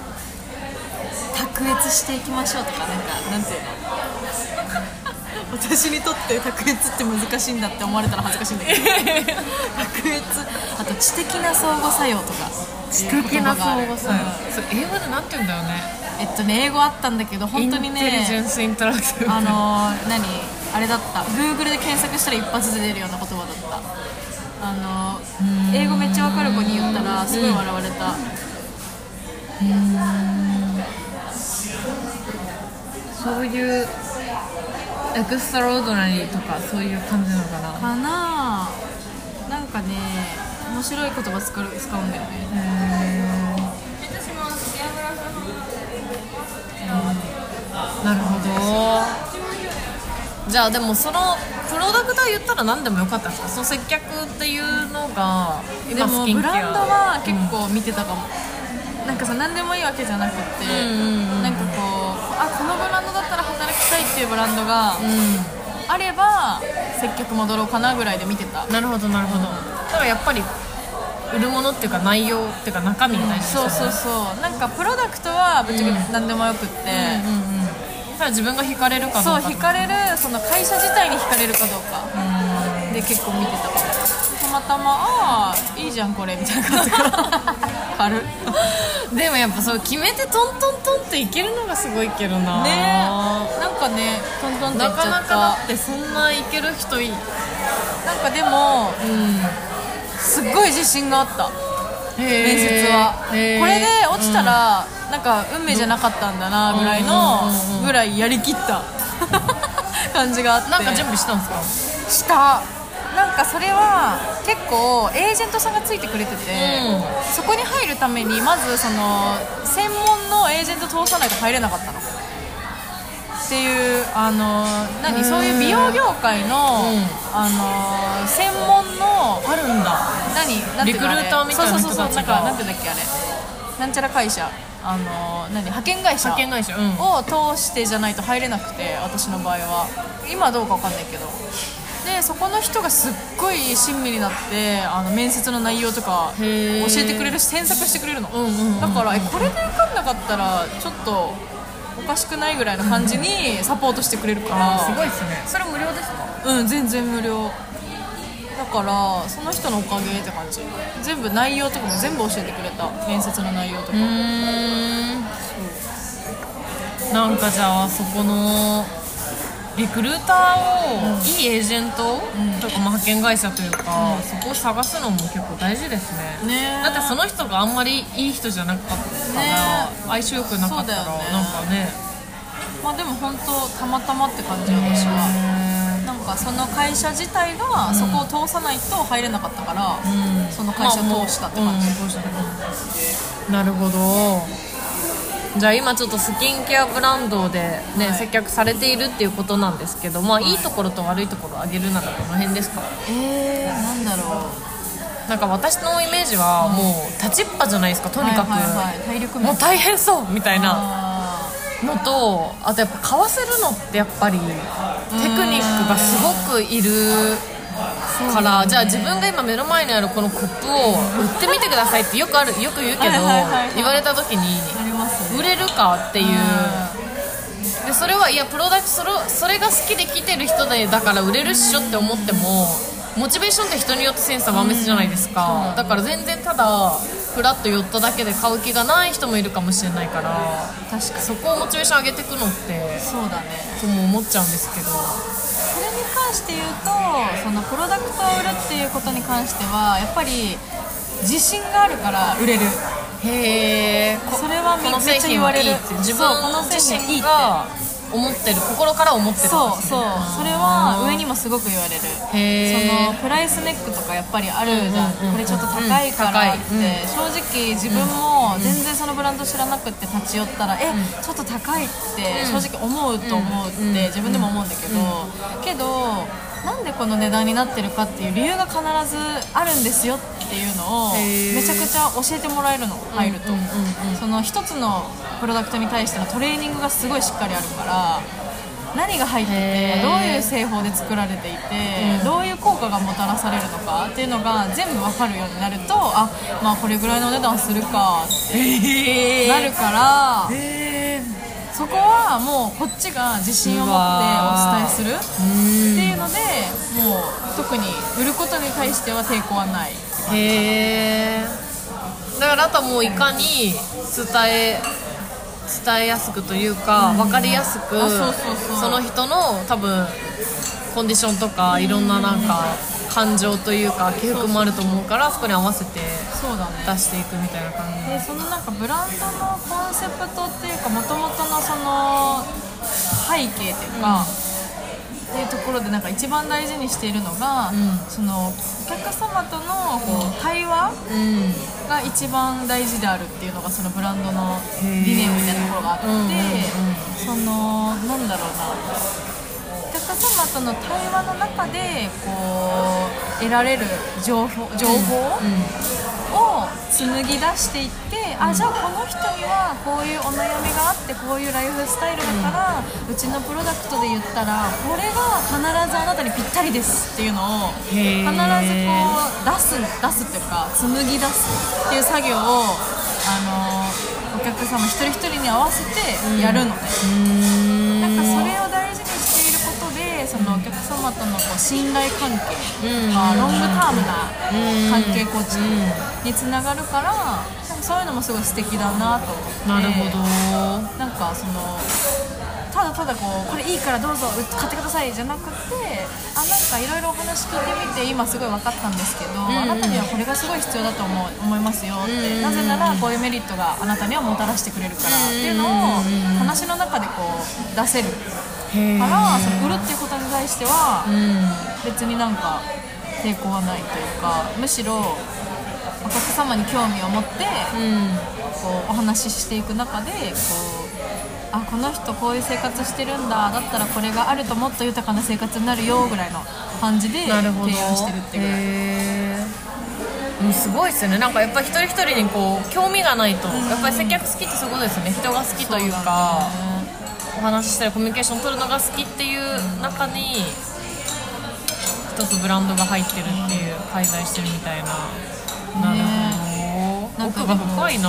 Speaker 2: 卓越していきましょうとかなんかなんていうの？私にとって卓越って難しいんだって思われたら恥ずかしいんだけど。卓越。あと知的な相互作用とか。
Speaker 1: 知的な相互作用。
Speaker 2: うん
Speaker 1: それ英語でなんて言うんだよね。
Speaker 2: えっとね英語あったんだけど本当にね
Speaker 1: ス interactive
Speaker 2: あのー何？あれだった。Google で検索したら一発で出るような言葉だった。あのー英語めっちゃわかる子に言ったらすごい笑われた。
Speaker 1: そういう extraordinary とかそういう感じなのかな。
Speaker 2: かな。なんかね面白い言葉使う使うんだよね。
Speaker 1: なるほど。じゃあでもそのプロダクトは言ったら何でもよかったんですか？その接客っていうのが
Speaker 2: で
Speaker 1: 今スキンケア。
Speaker 2: もブランドは結構見てたかも、なんかさ何でもいいわけじゃなくって、なんかこうあこのブランドだったいっていうブランドがあれば接客戻ろうかなぐらいで見てた。
Speaker 1: なるほどなるほど。だからやっぱり売るものっていうか内容っていうか中身みたいな
Speaker 2: そうそうそう。なんかプロダクトはぶっちゃけ何でもよくって、
Speaker 1: ただ自分が惹かれるかどうか
Speaker 2: そう惹かれるその会社自体に惹かれるかどうか。で結構見てたかもまたまああいいじゃんこれみたいな感じから 軽っ。
Speaker 1: でもやっぱそう決めてトントントンっていけるのがすごいけどな。
Speaker 2: ね。なんかねトントンってい
Speaker 1: なか
Speaker 2: っちゃった
Speaker 1: なかだってそんないける人い
Speaker 2: なんかでも
Speaker 1: うん
Speaker 2: すっごい自信があった。面
Speaker 1: 面
Speaker 2: 接は。これで落ちたら、なんか運命じゃなかったんだなぐらいの
Speaker 1: うんうんうんうん。
Speaker 2: ぐらいやりきった。感じがあって。
Speaker 1: なんか準備したんですか？
Speaker 2: したなんかそれは結構エージェントさんがついてくれてて、
Speaker 1: うん。
Speaker 2: そこに入るためにまずその専門のエージェント通さないと入れなかったの。っていうあの何？そういう美容業界の、
Speaker 1: うん。
Speaker 2: あの専門の
Speaker 1: あるんだ。
Speaker 2: 何？なんていう
Speaker 1: リクルーターみたいな人たちが。
Speaker 2: そうそうそう。なんかなんていうんだっけあれ。なんちゃら会社。あの何？派遣会社。
Speaker 1: 派遣会社。うん。
Speaker 2: を通してじゃないと入れなくて私の場合は。今はどうかわかんないけどでそこの人がすっごい親身になってあの面接の内容とか教えてくれるし添削してくれるの、
Speaker 1: うんうんうん
Speaker 2: だからえこれで受かんなかったらちょっとおかしくないぐらいの感じにサポートしてくれるから、
Speaker 1: すごいですね。それ無料ですか？
Speaker 2: うん全然無料。だからその人のおかげって感じ。全部内容とかも全部教えてくれた。面接の内容とか、
Speaker 1: うーん。なんかじゃあそこのリクルーターをいいエージェントとかまあ派遣会社というか、そこを探すのも結構大事ですね。
Speaker 2: ねえ。
Speaker 1: だってその人があんまりいい人じゃなかったら、
Speaker 2: ね
Speaker 1: 相性良くなかったら、なんかね。
Speaker 2: まあでも本当たまたまって感じ私は。なんかその会社自体がそこを通さないと入れなかったから、
Speaker 1: うん。
Speaker 2: その会社を通したって感じ、
Speaker 1: まあもううん。通したって感じ。なるほどじゃあ今ちょっとスキンケアブランドでね、接客されているっていうことなんですけどまあい。いところと悪いところを挙げるならどの辺ですか？
Speaker 2: えー、なんだろう。
Speaker 1: なんか私のイメージはもう立ちっぱじゃないですかとにかく、
Speaker 2: はいはいはい、体力面。
Speaker 1: もう大変そうみたいな
Speaker 2: あ
Speaker 1: のとあとやっぱ買わせるのってやっぱりテクニックがすごくいるからじゃあ自分が今目の前にあるこのコップを売ってみてくださいってよくあるよく言うけど言われた時に売れるかっていう。でそれはいやプロダクトそれそれが好きで来てる人でだから売れるっしょって思ってもモチベーションって人によってセンサー万別じゃないですか。だから全然ただフラッと寄っただけで買う気がない人もいるかもしれないから
Speaker 2: 確かに。
Speaker 1: そこをモチベーション上げていくのって
Speaker 2: そうだね。
Speaker 1: とも思っちゃうんですけど。
Speaker 2: それに関して言うとそのプロダクトを売るっていうことに関してはやっぱり自信があるから売れる。
Speaker 1: へえ
Speaker 2: それはめっちゃ言われる。
Speaker 1: 自分
Speaker 2: の製
Speaker 1: 自
Speaker 2: 品いいって。
Speaker 1: 身が思ってる心から思ってる
Speaker 2: そうそう。それは上にもすごく言われる。そのプライスネックとかやっぱりあるじゃん,、
Speaker 1: うんうんうん
Speaker 2: これちょっと高いからって、
Speaker 1: うん。
Speaker 2: 正直自分も全然そのブランド知らなくって立ち寄ったら、えちょっと高いって正直思うと思うって自分でも思うんだけど、けどなんでこの値段になってるかっていう理由が必ずあるんですよっていうのをめちゃくちゃ教えてもらえるの入ると、
Speaker 1: うんうんうんうん。
Speaker 2: その一つのプロダクトに対してのトレーニングがすごいしっかりあるから何が入っててどういう製法で作られていて、どういう効果がもたらされるのかっていうのが全部分かるようになるとあまあこれぐらいのお値段するかって
Speaker 1: へ
Speaker 2: なるから
Speaker 1: へ
Speaker 2: そこはもうこっちが自信を持ってお伝えするっていうのでもう特に売ることに対しては抵抗はない
Speaker 1: へえだからあとはもういかに伝え伝えやすくというか、分かりやすく
Speaker 2: あそ
Speaker 1: の人の多分コンディションとかいろんななんか感情というか起伏もあると思うからそこに合わせて出していくみたいな感じ。
Speaker 2: でそのなんかブランドのコンセプトっていうかもともとのその背景っていうか、っていうところでなんか一番大事にしているのが、
Speaker 1: ん。
Speaker 2: そのお客様とのこう対話
Speaker 1: うん。
Speaker 2: が一番大事であるっていうのがそのブランドの理念みたいなところがあって、
Speaker 1: うんうんうん。
Speaker 2: そのなんだろうなお客様との対話の中でこう得られる情報情報、を紡ぎ出していって、あじゃあこの人にはこういうお悩みがあってこういうライフスタイルだから、うちのプロダクトで言ったらこれが必ずあなたにぴったりですっていうのを必
Speaker 1: へ
Speaker 2: ずこ
Speaker 1: ー
Speaker 2: う出す出すっていうか紡ぎ出すっていう作業をあのお客様一人一人に合わせてやるのね、なんかそれを大事にそのお客様とのこう信頼関係
Speaker 1: うん。
Speaker 2: がロングタームな
Speaker 1: うん
Speaker 2: 関係構築につながるからそういうのもすごい素敵だなと思って。
Speaker 1: なるほど。
Speaker 2: なんかそのただただこうこれいいからどうぞう買ってくださいじゃなくてあなんかいろいろお話聞いてみて今すごい分かったんですけど、
Speaker 1: んうん。
Speaker 2: あなたにはこれがすごい必要だと思う思いますよって、
Speaker 1: うんうん
Speaker 2: なぜならこういうメリットがあなたにはもたらしてくれるからっていうのを話の中でこう出せるからその売るっていうことに対しては
Speaker 1: うん。
Speaker 2: 別になんか抵抗はないというかむしろお客様に興味を持って
Speaker 1: うん。
Speaker 2: こうお話ししていく中でこうあこの人こういう生活してるんだだったらこれがあるともっと豊かな生活になるよぐらいの感じで提案してるってぐらい。
Speaker 1: うんすごいですよね。なんかやっぱり一人一人にこう興味がないと、やっぱり接客好きってそういうことですよね。人が好きというかお話ししたりコミュニケーション取るのが好きっていう中に一つブランドが入ってるっていう介在してるみたいな、なるほど。奥が深いな。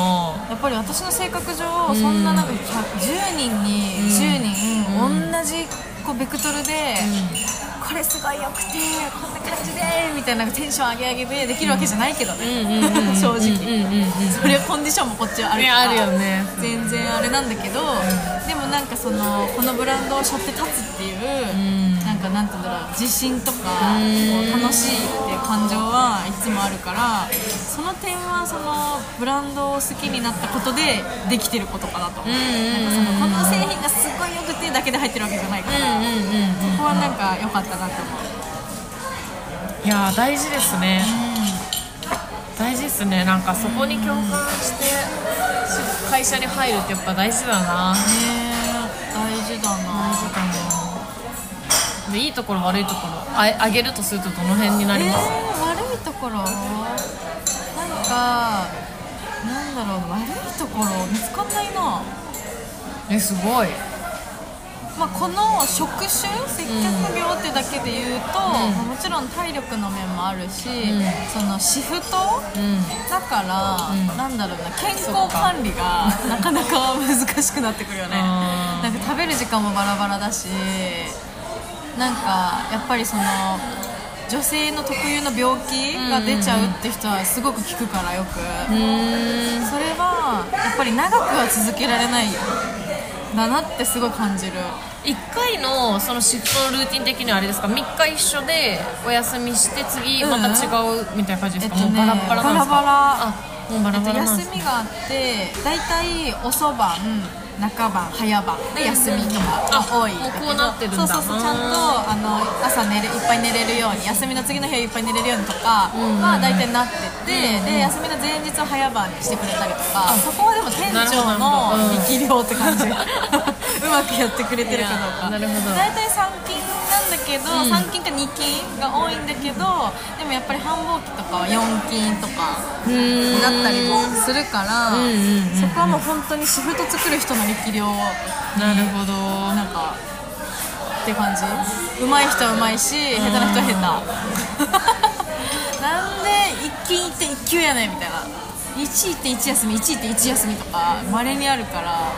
Speaker 2: やっぱり私の性格上そんななんか100 10人に10人同じこうベクトルで、これすごいよくてこんな感じでみたいなテンション上げ上げでできるわけじゃないけどね、正直、それはコンディションもこっちはあるから
Speaker 1: あるよね
Speaker 2: 全然あれなんだけど、でもなんかそのこのブランドを背負って立つっていう、なんかなんて言うんだろう自信とか、こう楽しい感情はいつもあるからその点はそのブランドを好きになったことでできてることかなと。思う、なんかそのこの製品がすごいよくてだけで入ってるわけじゃないから、そこはなんか良かったなって思う。
Speaker 1: いやー大事ですね、大事ですね。なんかそこに共感してし会社に入るってやっぱ大事だな。
Speaker 2: ね
Speaker 1: でいいところ悪いところああげるとするとどの辺になります、
Speaker 2: えー、悪いところ？なんかなんだろう悪いところ見つかんないな。
Speaker 1: えすごい。
Speaker 2: まあ、この職種接客業ってだけで言うと、まあもちろん体力の面もあるし、そのシフト？
Speaker 1: うん。
Speaker 2: だから、なんだろうな健康管理がなかなか難しくなってくるよね。なんか食べる時間もバラバラだしなんかやっぱりその女性の特有の病気が出ちゃうって人はすごく聞くからよく、
Speaker 1: うーん。
Speaker 2: それはやっぱり長くは続けられないだなってすごい感じる。
Speaker 1: 1回のそのシフトのルーティン的にはあれですか？3日一緒でお休みして次また違うみたいな感じですか、
Speaker 2: えっとね
Speaker 1: もうバラッバラなんですか？
Speaker 2: バラバラ。
Speaker 1: あもうバラバラなんです
Speaker 2: 休みがあって大体遅番中晩早番で休みとかが多い
Speaker 1: あもうこうなってるんだ。
Speaker 2: そうそうそうちゃんとあの朝寝れいっぱい寝れるように休みの次の日はいっぱい寝れるようにとかは大体なってて、で休みの前日を早番にしてくれたりとか。そこはでも店長の力量って感じ。うまくやってくれてるかどうか。
Speaker 1: いやなるほど。
Speaker 2: 大体3勤なんだけど、3勤か2勤が多いんだけどでもやっぱり繁忙期とかは4勤とかだったりもするから、
Speaker 1: んうんうん。
Speaker 2: そこはもう本当にシフト作る人の力量
Speaker 1: なるほど。
Speaker 2: なんかって感じ。上手い人は上手いし下手な人は下手。なんで一勤行って一級やねんみたいな。1位って1休み1位って1休みとかまれにあるから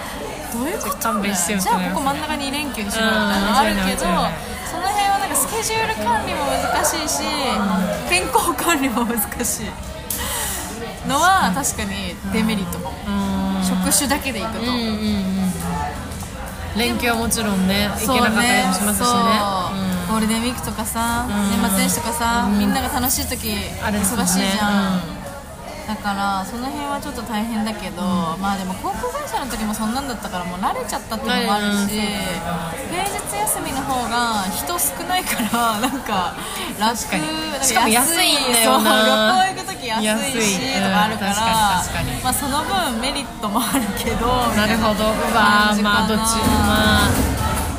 Speaker 2: どういうこと
Speaker 1: 勘弁してよ
Speaker 2: じゃあここ真ん中に2連休にしろよみたいなのあるけどその辺はなんかスケジュール管理も難しいし健康管理も難しい。のは確かにデメリットかも。
Speaker 1: うーん
Speaker 2: 職種だけでいくと、
Speaker 1: うんうんうん。連休はもちろんね行けなかったりもしますしね。
Speaker 2: そう。ゴールデンウィークとかさ、年末年始とかさ、みんなが楽しい時
Speaker 1: あれ
Speaker 2: 忙しいじゃん、だからその辺はちょっと大変だけど、まあでも航空会社の時もそんなんだったからもう慣れちゃったっていうのもあるし、
Speaker 1: うん
Speaker 2: 平日休みの方が人少ないから なんか楽
Speaker 1: 確かに。しかも安いんだよな。
Speaker 2: そう旅行行く時安い
Speaker 1: 安い
Speaker 2: しとかあるから、まあその分メリットもあるけど
Speaker 1: なるほど。うわーまあどっちまあ。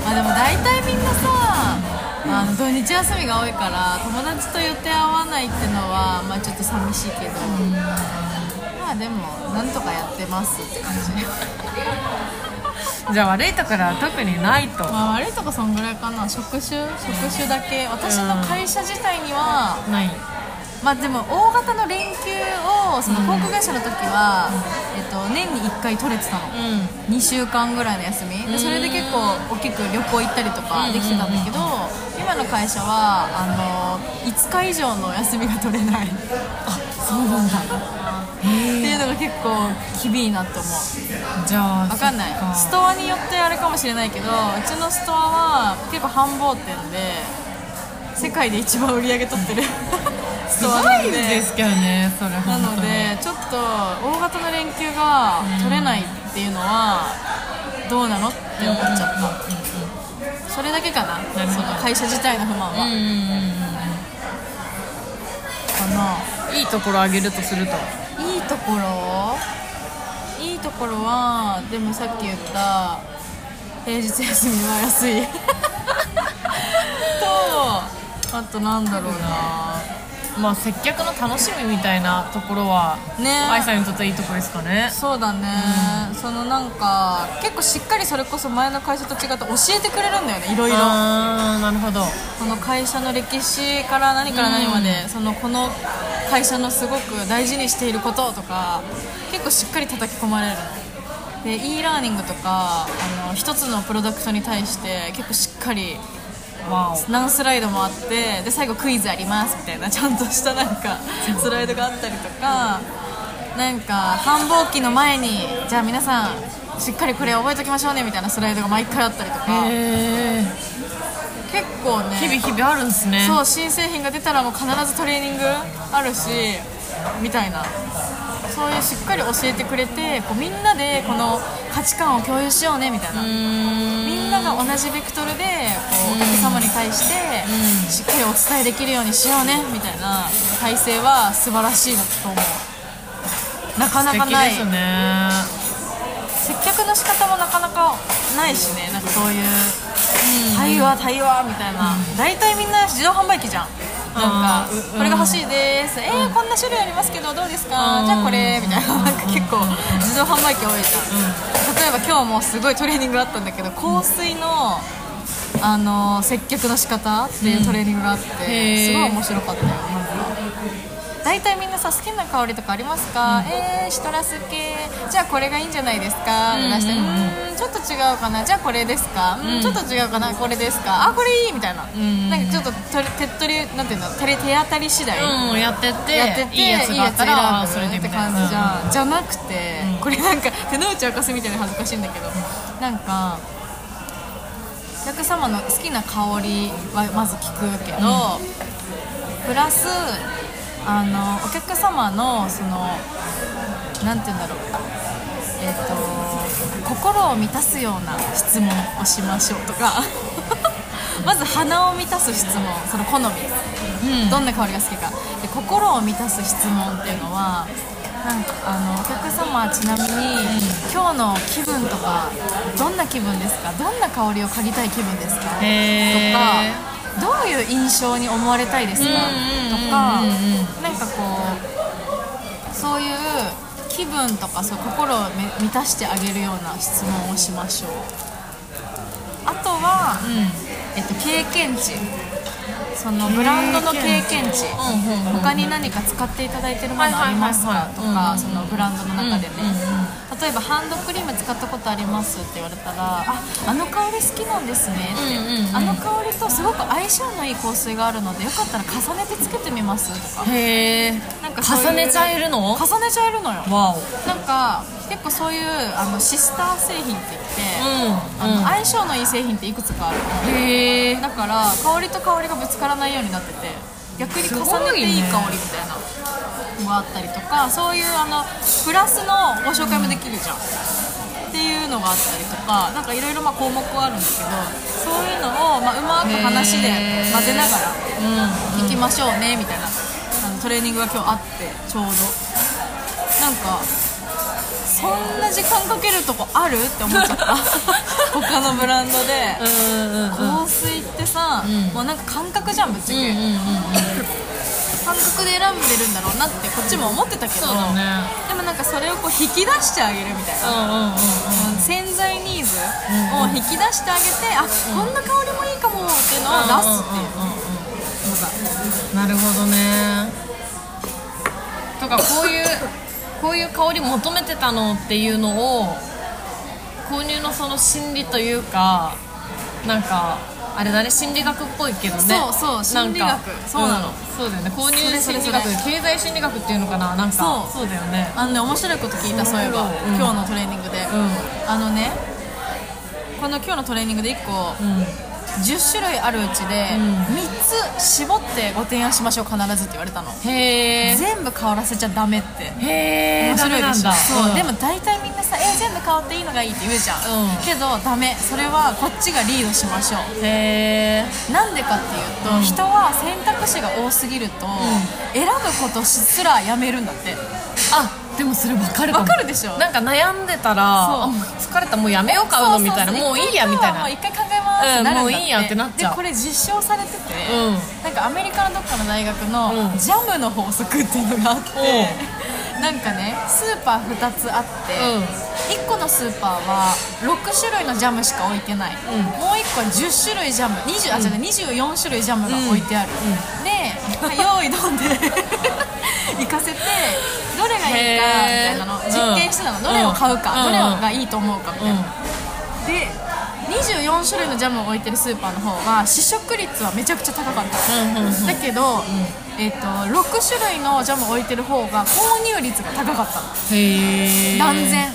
Speaker 2: まあでも大体みんなさあの土日休みが多いから友達と予定合わないってのはまあちょっと寂しいけど、まあでもなんとかやってますって感じ。
Speaker 1: じゃあ悪いところは特にないと。
Speaker 2: まあ悪いとこそんぐらいかな。職種？職種だけ。私の会社自体には、
Speaker 1: ない
Speaker 2: まあでも大型の連休をその航空会社の時は、えっと、年に1回取れてたの、
Speaker 1: うん。
Speaker 2: 2週間ぐらいの休み。でそれで結構大きく旅行行ったりとかできてたんだけど、の会社はあの5日以上の休みが取れない。
Speaker 1: そうなんだ。
Speaker 2: っていうのが結構厳いなと思う。
Speaker 1: じゃあ
Speaker 2: わかんない。ストアによってあれかもしれないけどうちのストアは結構繁忙店で世界で一番売り上げ取ってる。ス
Speaker 1: すごいですけどねそれ
Speaker 2: なのでちょっと大型の連休が取れないっていうのはどうなのって思っちゃった。それだけかな。その会社自体の不満は、かな。い
Speaker 1: いところあげるとすると。
Speaker 2: いいところ？いいところはでもさっき言った平日休みは安い。とあとなんだろうな。
Speaker 1: まあ接客の楽しみみたいなところは
Speaker 2: ね。
Speaker 1: 愛さんにとってはいいところですかね。
Speaker 2: そうだね、そのなんか結構しっかりそれこそ前の会社と違って教えてくれるんだよねいろいろ。
Speaker 1: なるほど。
Speaker 2: この会社の歴史から何から何まで、そのこの会社のすごく大事にしていることとか結構しっかり叩き込まれる。で e ラーニングとかあの一つのプロダクトに対して結構しっかり
Speaker 1: わ
Speaker 2: 何スライドもあってで最後クイズありますみたいな ちゃんとしたなんか スライドがあったりとかなんか繁忙期の前にじゃあ皆さんしっかりこれ覚えておきましょうねみたいなスライドが毎回あったりとか。結構ね
Speaker 1: 日々日々あるんですね。
Speaker 2: そう新製品が出たらもう必ずトレーニングあるしみたいな。そういうしっかり教えてくれてこうみんなでこの価値観を共有しようねみたいなが同じベクトルでこうお客様に対してしっかりお伝えできるようにしようねみたいな体制は素晴らしいなと思う。なかなかない。
Speaker 1: ですね。
Speaker 2: 接客の仕方もなかなかないしねなんかそういう対話対話みたいな。大体みんな自動販売機じゃんなんかこれが欲しいです。えーこんな種類ありますけどどうですか？
Speaker 1: うん。
Speaker 2: じゃあこれみたいな。なんか結構自動販売機多いじゃん例えば今日もすごいトレーニングがあったんだけど香水のあの接客の仕方っていうトレーニングがあってすごい面白かったよ大体みんなさ好きな香りとかありますか、えーシトラス系。じゃあこれがいいんじゃないですか？って出してう
Speaker 1: うん
Speaker 2: ちょっと違うかな？じゃあこれですか？うん。ちょっと違うかな？これですか？あこれいいみたいな、
Speaker 1: ん
Speaker 2: なんかちょっとと手っ取りなんていうの？手手当たり次第、
Speaker 1: うんやってって
Speaker 2: やってて
Speaker 1: いいやつがあったらそれで
Speaker 2: って感じじゃん、じゃなくて、これなんか手の内明かすみたいで恥ずかしいんだけどなんかお客様の好きな香りはまず聞くけど、プラスあのお客様のそのなんて言うんだろう。えっ、と心を満たすような質問をしましょうとか。まず鼻を満たす質問。その好み、どんな香りが好きか。で心を満たす質問っていうのはなんかあのお客様はちなみに、今日の気分とかどんな気分ですか？どんな香りを嗅ぎたい気分ですか？とかどういう印象に思われたいですか？
Speaker 1: うんうんうんうん
Speaker 2: とかなんかこうそういう気分とかそう心をめ満たしてあげるような質問をしましょう。あとは、えっと、経験値。そのブランドの経験値。
Speaker 1: うんうんうん
Speaker 2: 他に何か使っていただいてるものありますか？とかそのブランドの中でね。
Speaker 1: うんうん
Speaker 2: 例えばハンドクリーム使ったことありますって言われたらああの香り好きなんですね。って、
Speaker 1: うんうんうん
Speaker 2: あの香りとすごく相性のいい香水があるのでよかったら重ねてつけてみます。とか
Speaker 1: へえ重ねちゃえるの？
Speaker 2: 重ねちゃえるのよ。
Speaker 1: わお。
Speaker 2: なんか結構そういうあのシスター製品って言って、あの
Speaker 1: うん。
Speaker 2: 相性のいい製品っていくつかあるの。
Speaker 1: へえ。
Speaker 2: だから香りと香りがぶつからないようになってて逆に重ねていい香りみたいなのがあったりとかそういうあのプラスのご紹介もできるじゃん、っていうのがあったりとかなんかいろいろまあ項目はあるんだけどそういうのを、まあ、うまく話で混ぜながら
Speaker 1: うん
Speaker 2: 行きましょうねみたいなあのトレーニングが今日あってちょうど。なんかそんな時間かけるとこある？って思っちゃった。他のブランドで。香水ってさ、
Speaker 1: ん。
Speaker 2: もうなんか感覚じゃんぶっちゃけ、
Speaker 1: うんうんうん
Speaker 2: 感覚で選んでるんだろうなってこっちも思ってたけど
Speaker 1: ね。
Speaker 2: でもなんかそれをこう引き出してあげるみたいな、
Speaker 1: うんうんうん
Speaker 2: 潜在ニーズを引き出してあげて、あこんな香りもいいかもっていうのを出すっていうのが。
Speaker 1: なるほどね。とかこういう こういう香り求めてたのっていうのを購入のその心理というかなんかあれだね心理学っぽいけどね。
Speaker 2: そうそう心理学。そうなの。
Speaker 1: ん。そうだよね。購入心理学経済心理学っていうのかな？なんか。
Speaker 2: そう。
Speaker 1: そうだよね。
Speaker 2: あのね面白いこと聞いたそういえば、
Speaker 1: うん。
Speaker 2: 今日のトレーニングで、
Speaker 1: うん。
Speaker 2: あのねこの今日のトレーニングで1個、
Speaker 1: うん
Speaker 2: 10種類あるうちで
Speaker 1: うん。
Speaker 2: 3つ絞ってご提案しましょう必ずって言われたの。
Speaker 1: へえ
Speaker 2: 全部香らせちゃダメって。
Speaker 1: へえ
Speaker 2: 面白いでしょ？そう、
Speaker 1: ん。
Speaker 2: でも大体みんなさ「え全部香っていいのがいい」って言うじゃん、
Speaker 1: うん。
Speaker 2: けどダメ。それはこっちがリードしましょう。
Speaker 1: へえ
Speaker 2: なんでかっていうと、
Speaker 1: うん。
Speaker 2: 人は選択肢が多すぎると、選ぶことすらやめるんだって。
Speaker 1: あでもそれ分かるか
Speaker 2: かるでしょ。
Speaker 1: なんか悩んでたら疲れたもうやめよう買うのみたいな。もういいやみたいな。
Speaker 2: もう一回考えます。
Speaker 1: うんもういいやってなっちゃう。
Speaker 2: でこれ実証されてて、
Speaker 1: うん。
Speaker 2: なんかアメリカのどっかの大学の
Speaker 1: うん。
Speaker 2: ジャムの法則っていうのがあって、なんかねスーパー2つあって、1個のスーパーは6種類のジャムしか置いてない、
Speaker 1: ん。
Speaker 2: もう1個は10種類ジャム。20、あ違う24種類ジャムが置いてある、で、はい用意どんで行かせてどれがいいかみたいなの実験してたの、どれを買うか、
Speaker 1: うん。
Speaker 2: どれがいいと思うかみたいな、で24種類のジャムを置いてるスーパーの方は試食率はめちゃくちゃ高かった、だけど、えっと6種類のジャムを置いてる方が購入率が高かったの。断然。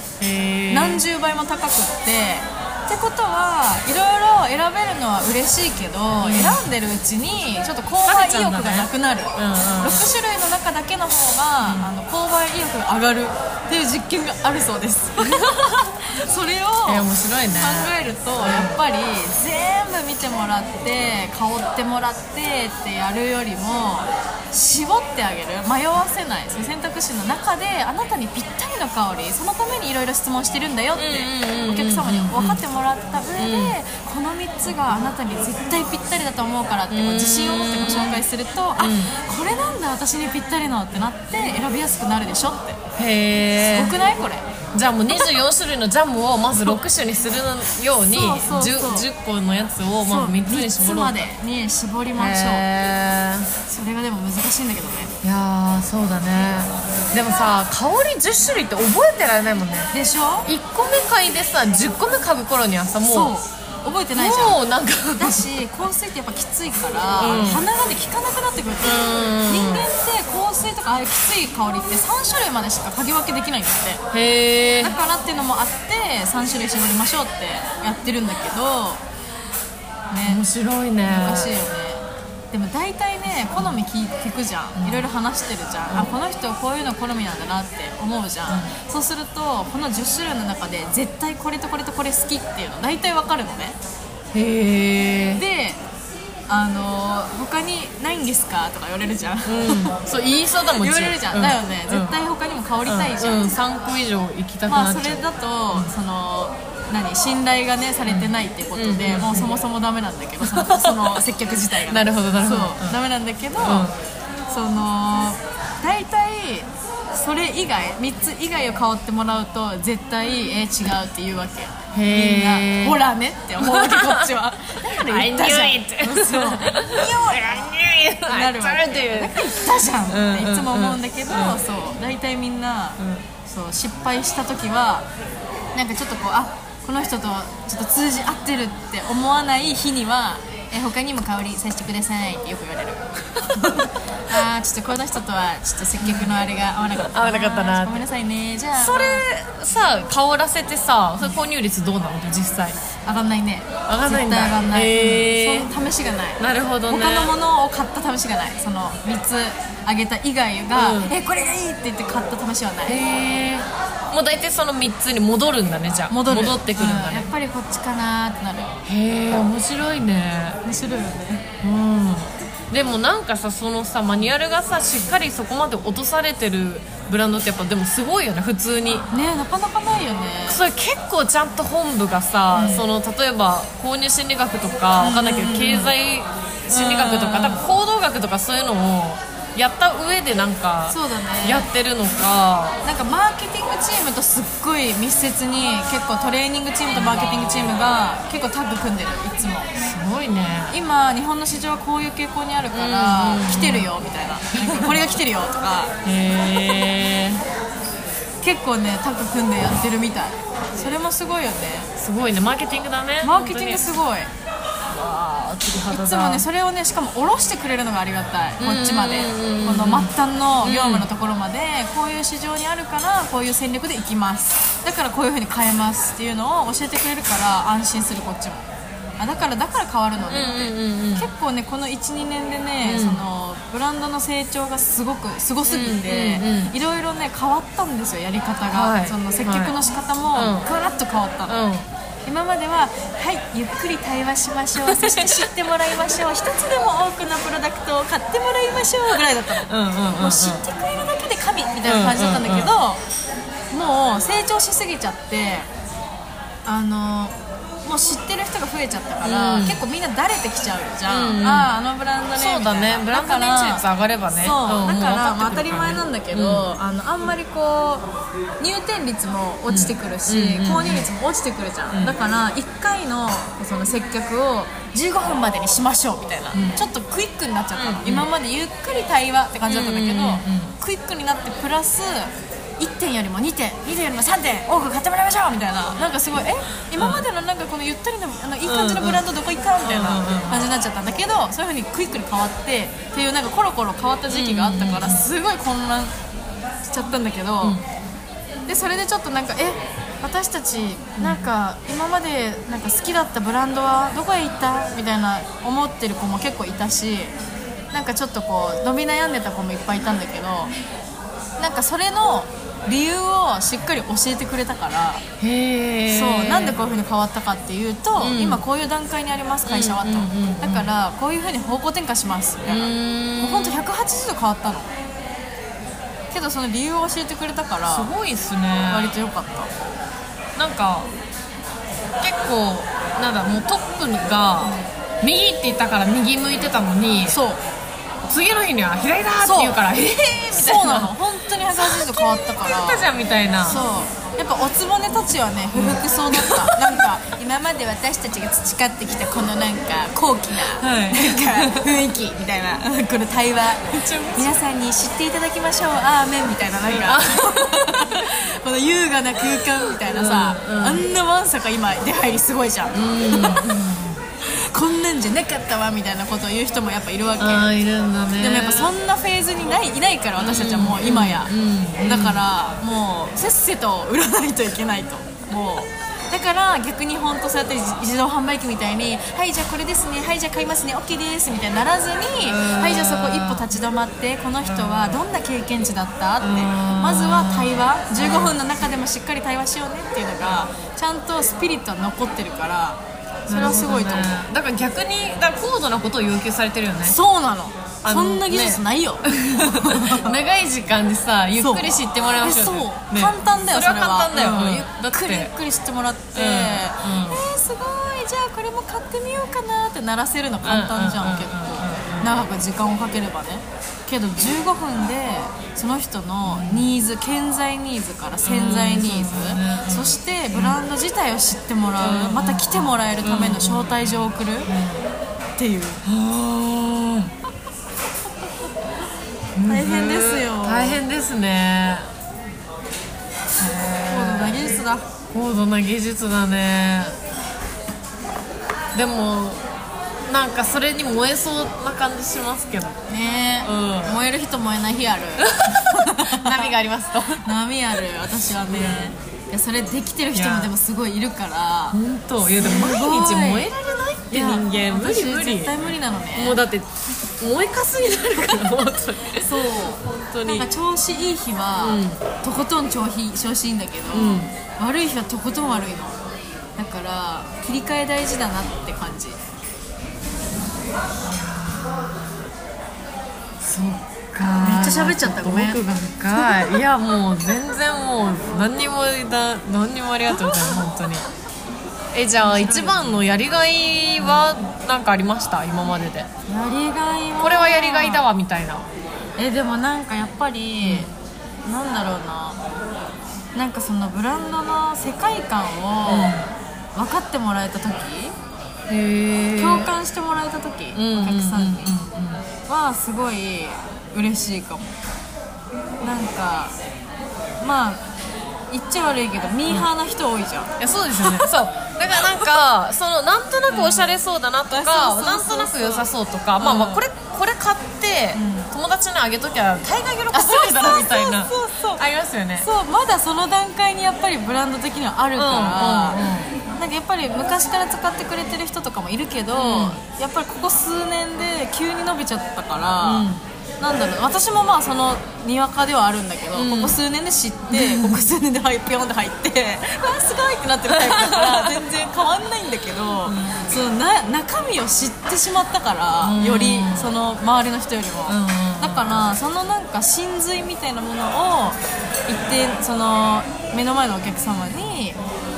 Speaker 2: 何十倍も高くってってことはいろいろ選べるのは嬉しいけど、選んでるうちにちょっと購買意欲がなくなる、
Speaker 1: うんうん。
Speaker 2: 6種類の中だけの方が、あの購買意欲が上がるっていう実験があるそうです それを
Speaker 1: え面白いね。
Speaker 2: 考えるとやっぱり全部見てもらって香ってもらってってやるよりも絞ってあげる。迷わせない。そういう選択肢の中であなたにぴったりの香りそのためにいろいろ質問してるんだよってお客様に分かってもらった上でこの3つがあなたに絶対ぴったりだと思うからってこう自信を持ってご紹介するとあこれなんだ私にぴったりのってなって選びやすくなるでしょって。
Speaker 1: へえ
Speaker 2: すごくない？これ。
Speaker 1: じゃあもう24種類のジャムをまず6種にするように
Speaker 2: そうそうそう。
Speaker 1: 10, 10個のやつをまあ3つに絞ろう
Speaker 2: までに絞りましょう。
Speaker 1: へ
Speaker 2: それがでも難しいんだけどね。
Speaker 1: ーいやーそうだね。でもさ香り10種類って覚えてられないもんね。
Speaker 2: でしょ
Speaker 1: ？1個目嗅いでさ10個目嗅ぐ頃にはさもう
Speaker 2: 覚えてないじゃん。
Speaker 1: もうなんか。
Speaker 2: だし香水ってやっぱきついから、
Speaker 1: うん。
Speaker 2: 鼻がね効かなくなってくる。って
Speaker 1: うん。
Speaker 2: 人間って香水とかああいうきつい香りって3種類までしか嗅ぎ分けできないんだって。
Speaker 1: へえ
Speaker 2: だからっていうのもあって3種類絞りましょうってやってるんだけど。ね。
Speaker 1: 面白いね。
Speaker 2: 難しいよねでも大体ね好み聞い聞くじゃん。いろいろ話してるじゃん、あこの人こういうの好みなんだなって思うじゃん、そうするとこの10種類の中で絶対これとこれとこれ好きっていうの大体わかるのね。
Speaker 1: へえ
Speaker 2: であの他にないんですかとか言われるじゃん、
Speaker 1: うん。そう言いそうだもん
Speaker 2: 言われるじゃん、
Speaker 1: う
Speaker 2: だよね、
Speaker 1: うん。
Speaker 2: 絶対他にも香りたいじゃん、
Speaker 1: うん、3個以上行きたく
Speaker 2: まあ
Speaker 1: なっちゃう、
Speaker 2: それだとその何信頼がねされてないってことで、
Speaker 1: うん
Speaker 2: もうそもそもダメなんだけどその その接客自体が。
Speaker 1: なるほどなるほど。
Speaker 2: そう、
Speaker 1: うん
Speaker 2: ダメなんだけど、
Speaker 1: ん。
Speaker 2: その大体それ以外3つ以外を香ってもらうと絶対えー違うって言うわけ。みんなほらねって思うわけこっちは。だから言ったじゃん。
Speaker 1: I knew it.
Speaker 2: そう。なるわけ。
Speaker 1: っていう
Speaker 2: 言ったじゃんっていつも思うんだけど、
Speaker 1: うん
Speaker 2: そう。大体みんな、そう失敗した時はなんかちょっとこうあこの人とちょっと通じ合ってるって思わない日にはえ他にも香りさせてくださいってよく言われる。あーちょっとこの人とはちょっと接客のあれが合わなかった
Speaker 1: 合わなかったな。
Speaker 2: ごめんなさいね。じゃあ。
Speaker 1: それさ香らせてさそれ購入率どうなの？実際
Speaker 2: 上がんないね。
Speaker 1: 上がんないんだ。
Speaker 2: 絶対上がんない、
Speaker 1: へー。
Speaker 2: うん。その試しがない。
Speaker 1: なるほどね。
Speaker 2: 他のものを買った試しがない。その3つあげた以外が、
Speaker 1: うん。
Speaker 2: えこれがいいって言って買った試しはない。
Speaker 1: へえもう大体その3つに戻るんだねじゃあ。
Speaker 2: 戻る。
Speaker 1: ってくるんだね。
Speaker 2: うやっ、ぱりこっちかなーってなる。
Speaker 1: へえ面白いね。
Speaker 2: 面白いよね。
Speaker 1: うん。でもなんかさそのさマニュアルがさしっかりそこまで落とされてるブランドってやっぱでもすごいよね普通に。
Speaker 2: ねなかなかないよね。
Speaker 1: それ結構ちゃんと本部がさ、その例えば購入心理学とかわかんないけど、経済心理学とか、多分行動学とかそういうのをやった上でなんか
Speaker 2: そうだね。
Speaker 1: やってるのか。
Speaker 2: なんかマーケティングチームとすっごい密接に結構トレーニングチームとマーケティングチームが結構タッグ組んでるいつも。
Speaker 1: すごいね。
Speaker 2: 今日本の市場はこういう傾向にあるから、来てるよみたいな。これが来てるよとか。
Speaker 1: へえ
Speaker 2: 結構ねタッグ組んでやってるみたい。それもすごいよね。
Speaker 1: すごいね。マーケティングだね
Speaker 2: マーケティング
Speaker 1: 本
Speaker 2: すごいいつもねそれをねしかも下ろしてくれるのがありがたい。こっちまで。
Speaker 1: うん。
Speaker 2: この末端の業務のところまでこういう市場にあるからこういう戦略でいきます。だからこういうふうに変えますっていうのを教えてくれるから安心するこっちも。あだからだから変わるのねって、結構ねこの12年でね、そのブランドの成長がすごくすごすぎて、いろいろね変わったんですよやり方が、
Speaker 1: はい。
Speaker 2: その接客の仕方も
Speaker 1: はい。
Speaker 2: ガラッと変わったの、
Speaker 1: うん
Speaker 2: 今までははいゆっくり対話しましょう。そして知ってもらいましょう。一つでも多くのプロダクトを買ってもらいましょうぐらいだったの、
Speaker 1: うんうんうんうん。
Speaker 2: もう知ってくれるだけで神みたいな感じだったんだけど、もう成長しすぎちゃってあの知ってる人が増えちゃったから、
Speaker 1: うん。
Speaker 2: 結構みんな慣れてきちゃうじゃん、
Speaker 1: うんうん。
Speaker 2: あああのブランドね
Speaker 1: そうだね。ブランド認知率上がればね。
Speaker 2: だから、まあ、当たり前なんだけど、あのあんまりこう入店率も落ちてくるし、
Speaker 1: うん。
Speaker 2: 購入率も落ちてくるじゃん、だから1回のその接客を15分までにしましょうみたいな、ちょっとクイックになっちゃったの、今までゆっくり対話って感じだったんだけど、
Speaker 1: うんうん。うん。うん。
Speaker 2: クイックになってプラス1点よりも2点2点よりも3点多く買ってもらいましょうみたいな。なんかすごいえ？今までのなんかこのゆったりのあのいい感じのブランドどこ行ったみたいな感じになっちゃったんだけどそういう風にクイックに変わってっていうなんかコロコロ変わった時期があったからすごい混乱しちゃったんだけど、でそれでちょっとなんかえ？私たちなんか今までなんか好きだったブランドはどこへ行ったみたいな思ってる子も結構いたしなんかちょっとこう伸び悩んでた子もいっぱいいたんだけどなんかそれの理由をしっかり教えてくれたから。そうなんでこういう風に変わったかっていうと、
Speaker 1: うん。
Speaker 2: 今こういう段階にあります会社はと、だからこういう風に方向転換しますみたいな。もうほんと180度変わったの。けどその理由を教えてくれたから
Speaker 1: すごいっすね。
Speaker 2: 割と良かった。
Speaker 1: なんか結構なんだもうトップが右って言ったから右向いてたのに
Speaker 2: そう
Speaker 1: 次の日には左だって言うからええー、みたいな。
Speaker 2: そうなの。本当に180度変わったか
Speaker 1: 言ったじ
Speaker 2: ら
Speaker 1: ゃんみたいな。
Speaker 2: そう。やっぱおつぼねたちはね不服そうだった。なんか今まで私たちが培ってきたこのなんか高貴な、
Speaker 1: はい。
Speaker 2: なんか雰囲気みたいな この対話。皆さんに知っていただきましょう。アーメンみたいななんか。この優雅な空間みたいなさ、
Speaker 1: うんうん
Speaker 2: あんなわんさか今出入りすごいじゃん、こんなんじゃなかったわみたいなことを言う人もやっぱいるわけ。
Speaker 1: ああいるんだね。
Speaker 2: でもやっぱそんなフェーズにないいないから私たちはもう今や、
Speaker 1: うん。
Speaker 2: だからもうせっせと売らないといけないと。もう。だから逆に本当そうやって自動販売機みたいに「はいじゃあこれですね。はいじゃあ買いますね。OK です」みたいにならずに「
Speaker 1: ん。
Speaker 2: はいじゃあそこ一歩立ち止まってこの人はどんな経験値だった?」って。
Speaker 1: ん。
Speaker 2: まずは対話。15分の中でもしっかり対話しようねっていうのがちゃんとスピリットは残ってるからそれはすごいと思う、
Speaker 1: ね。だから逆にだから高度なことを要求されてるよね。
Speaker 2: そうなの。そんな技術ないよ、
Speaker 1: 長い時間でさゆっくり知ってもらいましょう
Speaker 2: そう、
Speaker 1: ね。
Speaker 2: 簡単だよそれは
Speaker 1: 簡単だよ。
Speaker 2: うん。
Speaker 1: うん
Speaker 2: ゆっくりゆっくり知ってもらって、
Speaker 1: うんうん。
Speaker 2: えー、すごい。じゃあこれも買ってみようかなってならせるの簡単じゃん。結構長く時間をかければね。けど15分でその人のニーズ顕在ニーズから潜在ニーズ、そしてブランド自体を知ってもらう、また来てもらえるための招待状を送る、っていう。大変ですよ。
Speaker 1: 大変ですね。
Speaker 2: 高度な技術だ。
Speaker 1: 高度な技術だね。でもなんかそれに燃えそうな感じしますけど
Speaker 2: ね。え、
Speaker 1: うん。
Speaker 2: 燃える日と燃えない日ある。
Speaker 1: 波がありますと。
Speaker 2: 波ある私はね。いやそれできてる人もでもすごいいるから。
Speaker 1: 本当。いやでも毎日燃えられないって人間無理無理。
Speaker 2: 私絶対無理なのね。
Speaker 1: もうだって燃えかすになるから本当に。
Speaker 2: そう。
Speaker 1: 本当に。
Speaker 2: なんか調子いい日は、
Speaker 1: うん。
Speaker 2: とことん調子調子いいんだけど、
Speaker 1: ん。
Speaker 2: 悪い日はとことん悪いの。だから切り替え大事だなって
Speaker 1: そっか。
Speaker 2: めっちゃ喋っちゃった。ごめん。
Speaker 1: 奥が深いいやもう全然もう何にもだ何にもありがとうございます本当に。えじゃあ一番のやりがいは何かありました？今までで。
Speaker 2: やりがいは。
Speaker 1: これはやりがいだわみたいな。
Speaker 2: えでもなんかやっぱり、なんだろうな。なんかそのブランドの世界観を分かってもらえた時、共感してもらえた時、
Speaker 1: うん
Speaker 2: お客さんに、
Speaker 1: う
Speaker 2: はすごい嬉しいかも。なんかまあ言っちゃ悪いけどミーハーな人多いじゃん、
Speaker 1: いやそうですよね。そうだからなんかそのなんとなくおしゃれそうだなとか、なんとなく良さそうとか、まあまあ
Speaker 2: うん
Speaker 1: これこれ買って、友達にあげときゃ大概喜んで
Speaker 2: あそう
Speaker 1: るだろみたいな
Speaker 2: そうそうそうそう。
Speaker 1: ありますよね。
Speaker 2: そうまだその段階にやっぱりブランド的にはあるから、
Speaker 1: うんうん
Speaker 2: なんかやっぱり昔から使ってくれてる人とかもいるけど、やっぱりここ数年で急に伸びちゃったから、なんだろう。私もまあそのにわかではあるんだけど、
Speaker 1: うん。
Speaker 2: ここ数年で知って、ここ数年ではいピョンって入って わあすごいってなってるタイプだから全然変わんないんだけど、そのな中身を知ってしまったから、
Speaker 1: うん。
Speaker 2: よりその周りの人よりも。
Speaker 1: うんうん
Speaker 2: だからそのなんか真髄みたいなものを一定その目の前のお客様に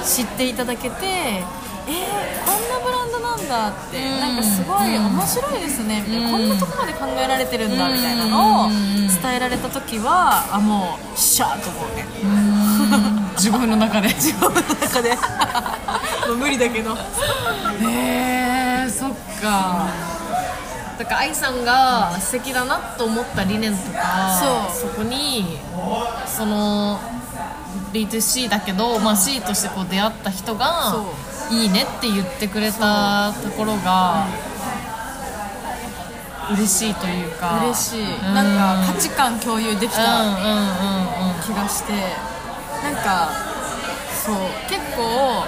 Speaker 2: 知っていただけてえー、こんなブランドなんだって、
Speaker 1: うん。
Speaker 2: なんかすごい面白いですねみたいな、こんなとこまで考えられてるんだみたいな。のを
Speaker 1: うん
Speaker 2: 伝えられた時はあもうシャーと思うね。
Speaker 1: 自分の中で。
Speaker 2: 自分の中で。もう無理だけど。
Speaker 1: へえそっか。だから愛さんが素敵だなと思った理念とか
Speaker 2: そう。
Speaker 1: こにその B2C だけど、まあ、C としてこう出会った人が
Speaker 2: そ
Speaker 1: いいねって言ってくれたところが嬉しいというか。
Speaker 2: 嬉しい、
Speaker 1: うん。
Speaker 2: なんか価値観共有でき
Speaker 1: うん
Speaker 2: た
Speaker 1: うんうんうん。
Speaker 2: 気がして。なんかそう。結構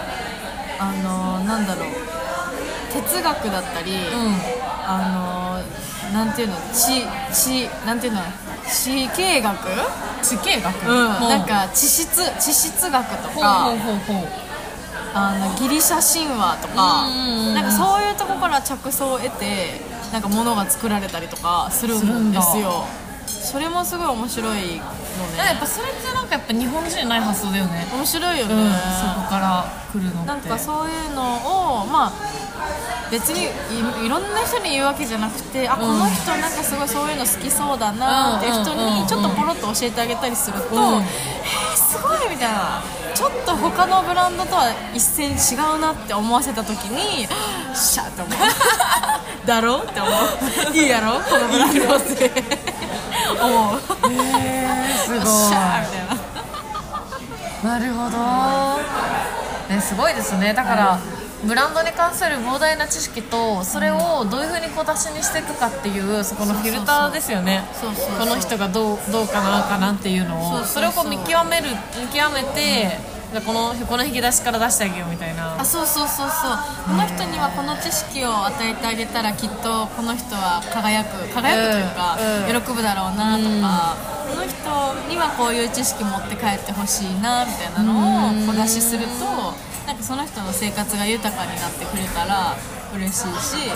Speaker 2: あのなんだろう。哲学だったり、あのなんていうの地地なんていうの地形学？
Speaker 1: 地形学？
Speaker 2: うん、
Speaker 1: ほ
Speaker 2: なんか地質地質学と
Speaker 1: ほう
Speaker 2: か
Speaker 1: ほうほうほう
Speaker 2: あのギリシャ神話とか、
Speaker 1: うんうんうん
Speaker 2: なんかそういうとこから着想を得てなんか物が作られたりとかする
Speaker 1: ん
Speaker 2: ですよ。それもすごい面白いのね。
Speaker 1: やっぱそれってなんかやっぱ日本人ない発想だよね。
Speaker 2: 面白いよね、
Speaker 1: うんそこから来るのって。
Speaker 2: なんかそういうのをまあ別にいいろんな人に言うわけじゃなくてあこの人なんかすごいそういうの好きそうだなっていう人
Speaker 1: うんうんうんうん
Speaker 2: にちょっとポロッと教えてあげたりすると、
Speaker 1: うん。
Speaker 2: えー、すごいみたいなちょっと他のブランドとは一線違うなって思わせた時にシャーって思う。だろって思う。いいやろこのブランドって思う。
Speaker 1: すごい。
Speaker 2: シャーみたいな。
Speaker 1: なるほど、ね、すごいですね。だから、ブランドに関する膨大な知識とそれをどういうふうに小出しにしていくかっていうそこのフィルターですよね。この人がどうどうかなかなっていうのを
Speaker 2: そ
Speaker 1: れをこう見極める見極めて、じゃあこのこの引き出しから出してあげようみたいな。
Speaker 2: あそうそうそうそう。この人にはこの知識を与えてあげたらきっとこの人は輝く輝くというか、
Speaker 1: うんうん。
Speaker 2: 喜ぶだろうなとか、この人にはこういう知識持って帰ってほしいなみたいなのを小出しするとなんかその人の生活が豊かになってくれたら嬉しいし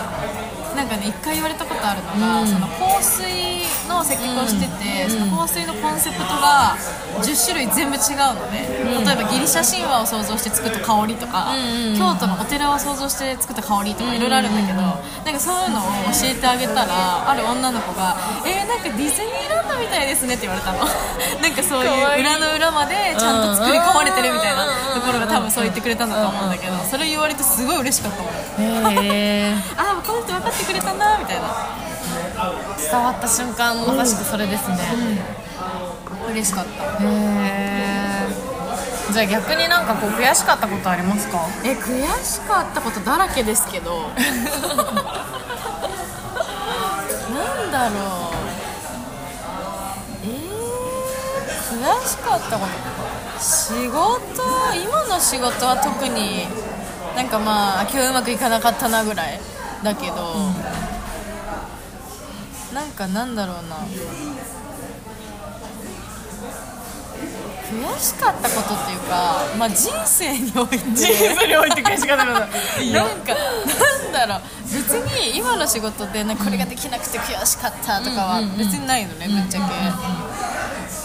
Speaker 2: なんかね一回言われたことあるのが、その香水の接客をしてて、その香水のコンセプトが10種類全部違うのね、例えばギリシャ神話を想像して作った香りとか、
Speaker 1: うんうんうん。
Speaker 2: 京都のお寺を想像して作った香りとかいろいろあるんだけど、なんかそういうのを教えてあげたらある女の子が「えー、なんかディズニーランドみたいですね」って言われたの。なんかそういう裏の裏までちゃんと作り込まれてるみたいなところが多分そう言ってくれたんだと思うんだけどそれ言われてすごい嬉しかったもん。
Speaker 1: へえ
Speaker 2: ああこの人分かってくれたなみたいな。
Speaker 1: 伝わった瞬間まさしくそれですね、
Speaker 2: 嬉しかった。
Speaker 1: へえじゃあ逆になんかこう悔しかったことありますか？
Speaker 2: え悔しかったことだらけですけど。なんだろう。えー、悔しかったこと。仕事？今の仕事は特になんかまあ今日うまくいかなかったなぐらいだけど、なんかなんだろうな。悔しかったことっていうか、まあ、人生において。
Speaker 1: 人生において悔しかったこと。
Speaker 2: なんかなんだろう。別に今の仕事でこれができなくて悔しかったとかは別にないのねぶっちゃけ。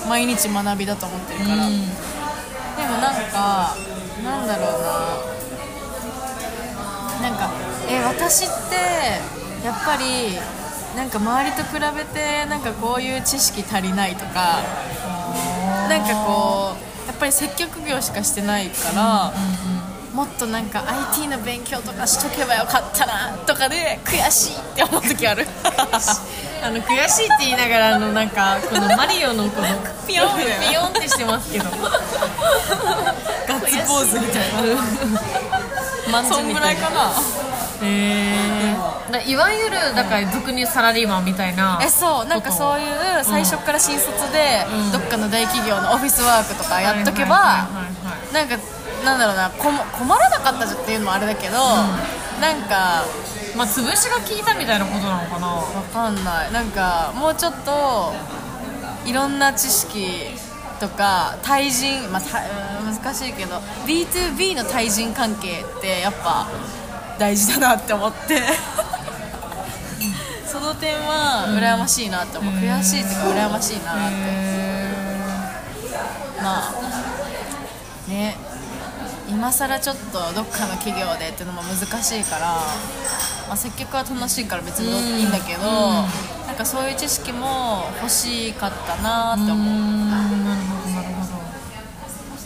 Speaker 2: 毎日学びだと思ってるから、でもなんかなんだろうな。なんかえ私ってやっぱりなんか周りと比べてなんかこういう知識足りないとかなんかこうやっぱり接客業しかしてないから、もっとなんか IT の勉強とかしとけばよかったなとかで悔しいって思う時ある。
Speaker 1: あの悔しいって言いながらあのなんかこのマリオのこの
Speaker 2: ピヨンみたいな
Speaker 1: ピヨンってしてますけど。
Speaker 2: ガッツポーズみたいな。
Speaker 1: まんじ
Speaker 2: そんぐらいかな
Speaker 1: へえいわゆるだから俗にサラリーマンみたいな
Speaker 2: えそうなんかそういう最初から新卒で、
Speaker 1: うん。
Speaker 2: どっかの大企業のオフィスワークとかやっとけば、なんかなんだろうなこも困らなかったっていうのもあれだけど、なんか
Speaker 1: まあ潰しが効いたみたいなことなのかな？
Speaker 2: わかんない。なんかもうちょっといろんな知識とか対人、まあ、難しいけど B2B の対人関係ってやっぱ大事だなって思って。その点は羨ましいなって思う、
Speaker 1: うん
Speaker 2: 悔しいっていうか羨ましいなって、まあね。今更ちょっとどっかの企業でっていうのも難しいから、まあ、接客は楽しいから別にいいんだけど、なんかそういう知識も欲しかったなって思う、
Speaker 1: ん。なるほどなるほど。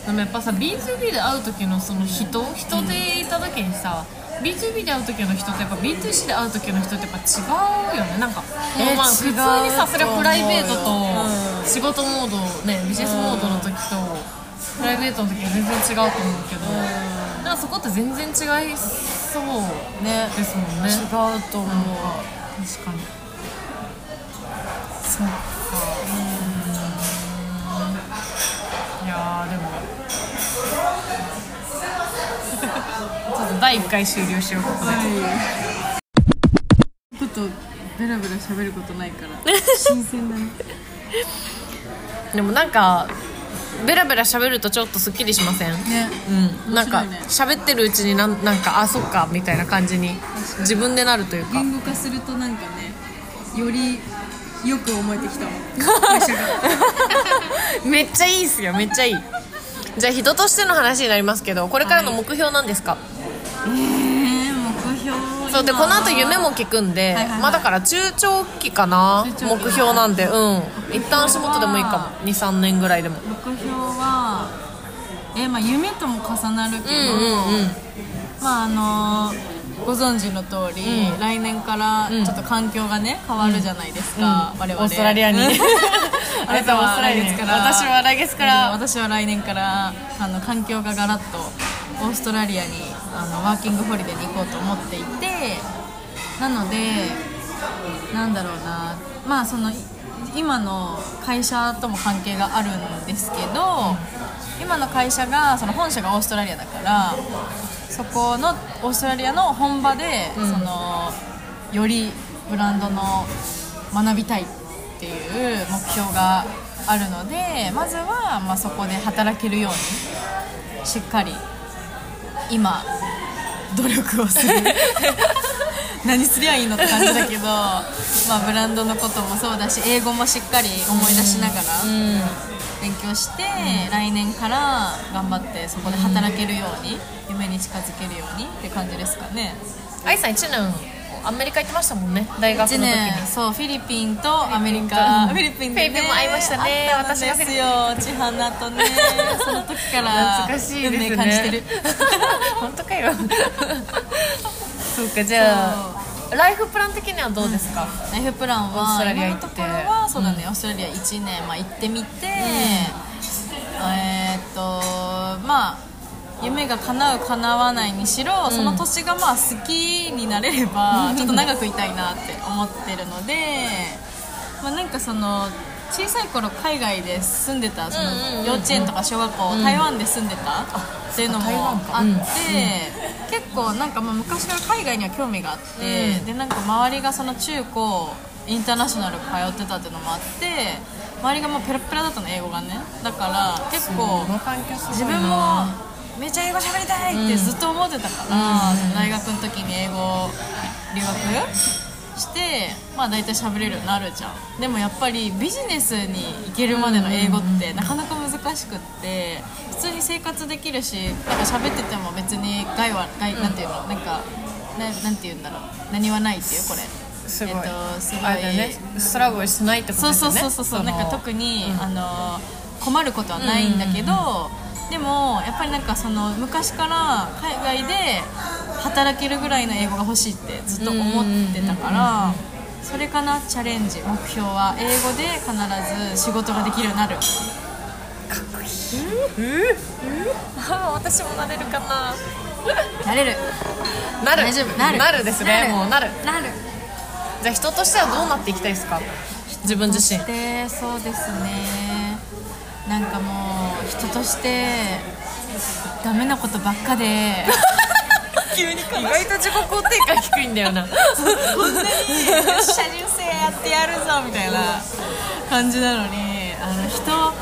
Speaker 1: でもやっぱさ B2B で会う時のその人人でいた時にさ B2B で会う時の人とやっぱ B2C で会う時の人ってやっぱ違うよね。なんか、
Speaker 2: え
Speaker 1: まあ、普通にさそれはプライベート
Speaker 2: と
Speaker 1: 仕事モードねビジネスモードの時とプライベートの時は全然違うと思うけどなんかそこって全然違いそう
Speaker 2: ね。
Speaker 1: ですもんね。
Speaker 2: 違うと思う、
Speaker 1: 確かに。そっか。うん。いやーでもと第1回終了しよう。ここで、
Speaker 2: ちょっとベラベラ喋ることないから。新鮮だね。
Speaker 1: でもなんかベラベラ喋るとちょっとすっきりしません？
Speaker 2: ね。
Speaker 1: うん。なんか
Speaker 2: 面白いね。
Speaker 1: 喋ってるうちになんなんかあそっかみたいな感じに自分でなるというか。
Speaker 2: 言語化するとなんかねよりよく思えてきた
Speaker 1: めっちゃいいっすよめっちゃいい。じゃあ人としての話になりますけどこれからの目標なんですか、
Speaker 2: えー、目標
Speaker 1: そうでこの後夢も聞くんで、
Speaker 2: はいはいはい。
Speaker 1: まあだから中長期かな。目標なんでうん。一旦足元でもいいかも。23年ぐらいでも。
Speaker 2: 目標はえーまあ夢とも重なるけど、
Speaker 1: うんうんうん。
Speaker 2: まああのご存知の通り、
Speaker 1: うん。
Speaker 2: 来年からちょっと環境がね変わるじゃないですか、我々。
Speaker 1: オーストラリアに。
Speaker 2: あなたは来月から。
Speaker 1: 私は来月から。
Speaker 2: 私は来年からあの環境がガラッとオーストラリアにあのワーキングホリデーに行こうと思っていてなのでなんだろうなまあそのい今の会社とも関係があるんですけど今の会社がその本社がオーストラリアだからそこのオーストラリアの本場で、
Speaker 1: うん。
Speaker 2: そのよりブランドの学びたいっていう目標があるのでまずは、まあ、そこで働けるようにしっかり今努力をする。何すりゃいいのって感じだけど、まあ、ブランドのこともそうだし英語もしっかり思い出しながら
Speaker 1: うん。
Speaker 2: 勉強して、来年から頑張ってそこで働けるように、夢に近づけるようにって感じですかね。
Speaker 1: 愛さん1年アメリカ行ってましたもんね大学の
Speaker 2: 1
Speaker 1: 時に。
Speaker 2: 年。そうフィリピンとアメリカ。
Speaker 1: フ
Speaker 2: フィリピンで、ね、
Speaker 1: フィリピンも会いましたね。
Speaker 2: 会ったんですよ千花とねその時から
Speaker 1: 懐かしいですね。
Speaker 2: 感じてる。
Speaker 1: 本当かよ。そうかじゃあ。ライフプラン的にはどうですか、
Speaker 2: ライフプラン
Speaker 1: オース
Speaker 2: は
Speaker 1: トラリア行って。
Speaker 2: 今のところはそうだね、オーストラリア1年、まあ、行ってみて、えーっとまあ夢が叶う叶わないにしろ、その年がまあ好きになれれば、ちょっと長くいたいなって思ってるので、まあ、なんかその小さい頃海外で住んでたその幼稚園とか小学校、台湾で住んでたっていうのもあって、結構なんかまあ昔から海外には興味があって、
Speaker 1: うん。
Speaker 2: でなんか周りがその中高インターナショナル通ってたっていうのもあって周りがもうペラペラだったの英語がね。だから結構自分もめっちゃ英語喋りたいってずっと思ってたから、
Speaker 1: うん。
Speaker 2: 大学の時に英語留学してまあ大体喋れるようになるじゃん。でもやっぱりビジネスに行けるまでの英語ってなかなか難しくって普通に生活できるしなんか喋ってても別に害は害なんていうの？なんかななんていうんだろう？何はないっていうこれ。
Speaker 1: すごい、
Speaker 2: えっとすごい。
Speaker 1: ね。ストラグルしないってこと
Speaker 2: そう
Speaker 1: ですよね。
Speaker 2: そうそうそうそう
Speaker 1: の
Speaker 2: なんか特に、
Speaker 1: うん。
Speaker 2: あの困ることはないんだけど、でもやっぱりなんかその昔から海外で働けるぐらいの英語が欲しいってずっと思ってたからそれかなチャレンジ目標は英語で必ず仕事ができるようになる。
Speaker 1: あ私もなれるかな。
Speaker 2: なれる。
Speaker 1: なる。
Speaker 2: 大丈夫。なる。
Speaker 1: なるですね。もうなる。
Speaker 2: なる。
Speaker 1: じゃあ人としてはどうなっていきたいですか？自分自身。
Speaker 2: そうですねなんかもう人としてダメなことばっかで
Speaker 1: 急に意外と自己肯定感低いんだよな。
Speaker 2: こんなに。車流性やってやるぞみたいな感じなのにあの人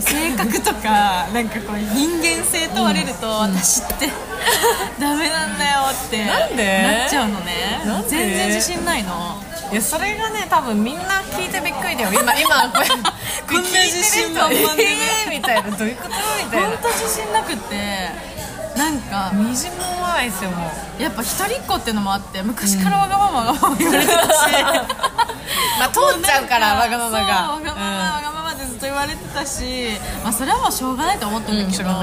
Speaker 2: 性格とかなんかこう人間性問われると、私ってダメなんだよって
Speaker 1: なんで？
Speaker 2: なっちゃうのね。全然自信ないの
Speaker 1: いやそれがね多分みんな聞いてびっくりだよ。今今 これ
Speaker 2: こんな自信満々でね
Speaker 1: えーみたいな。どういうことみたいな。
Speaker 2: 本当自信なくって。なんか
Speaker 1: みじも思わないですよもう。
Speaker 2: やっぱ一人っ子っていうのもあって昔からわがままわがまま言われてたし、
Speaker 1: まあ通っちゃうからわがままが。
Speaker 2: わがまま、わがままってずっと言われてたし、まあ、それはもうしょうがないと思ってるんだけど、
Speaker 1: うん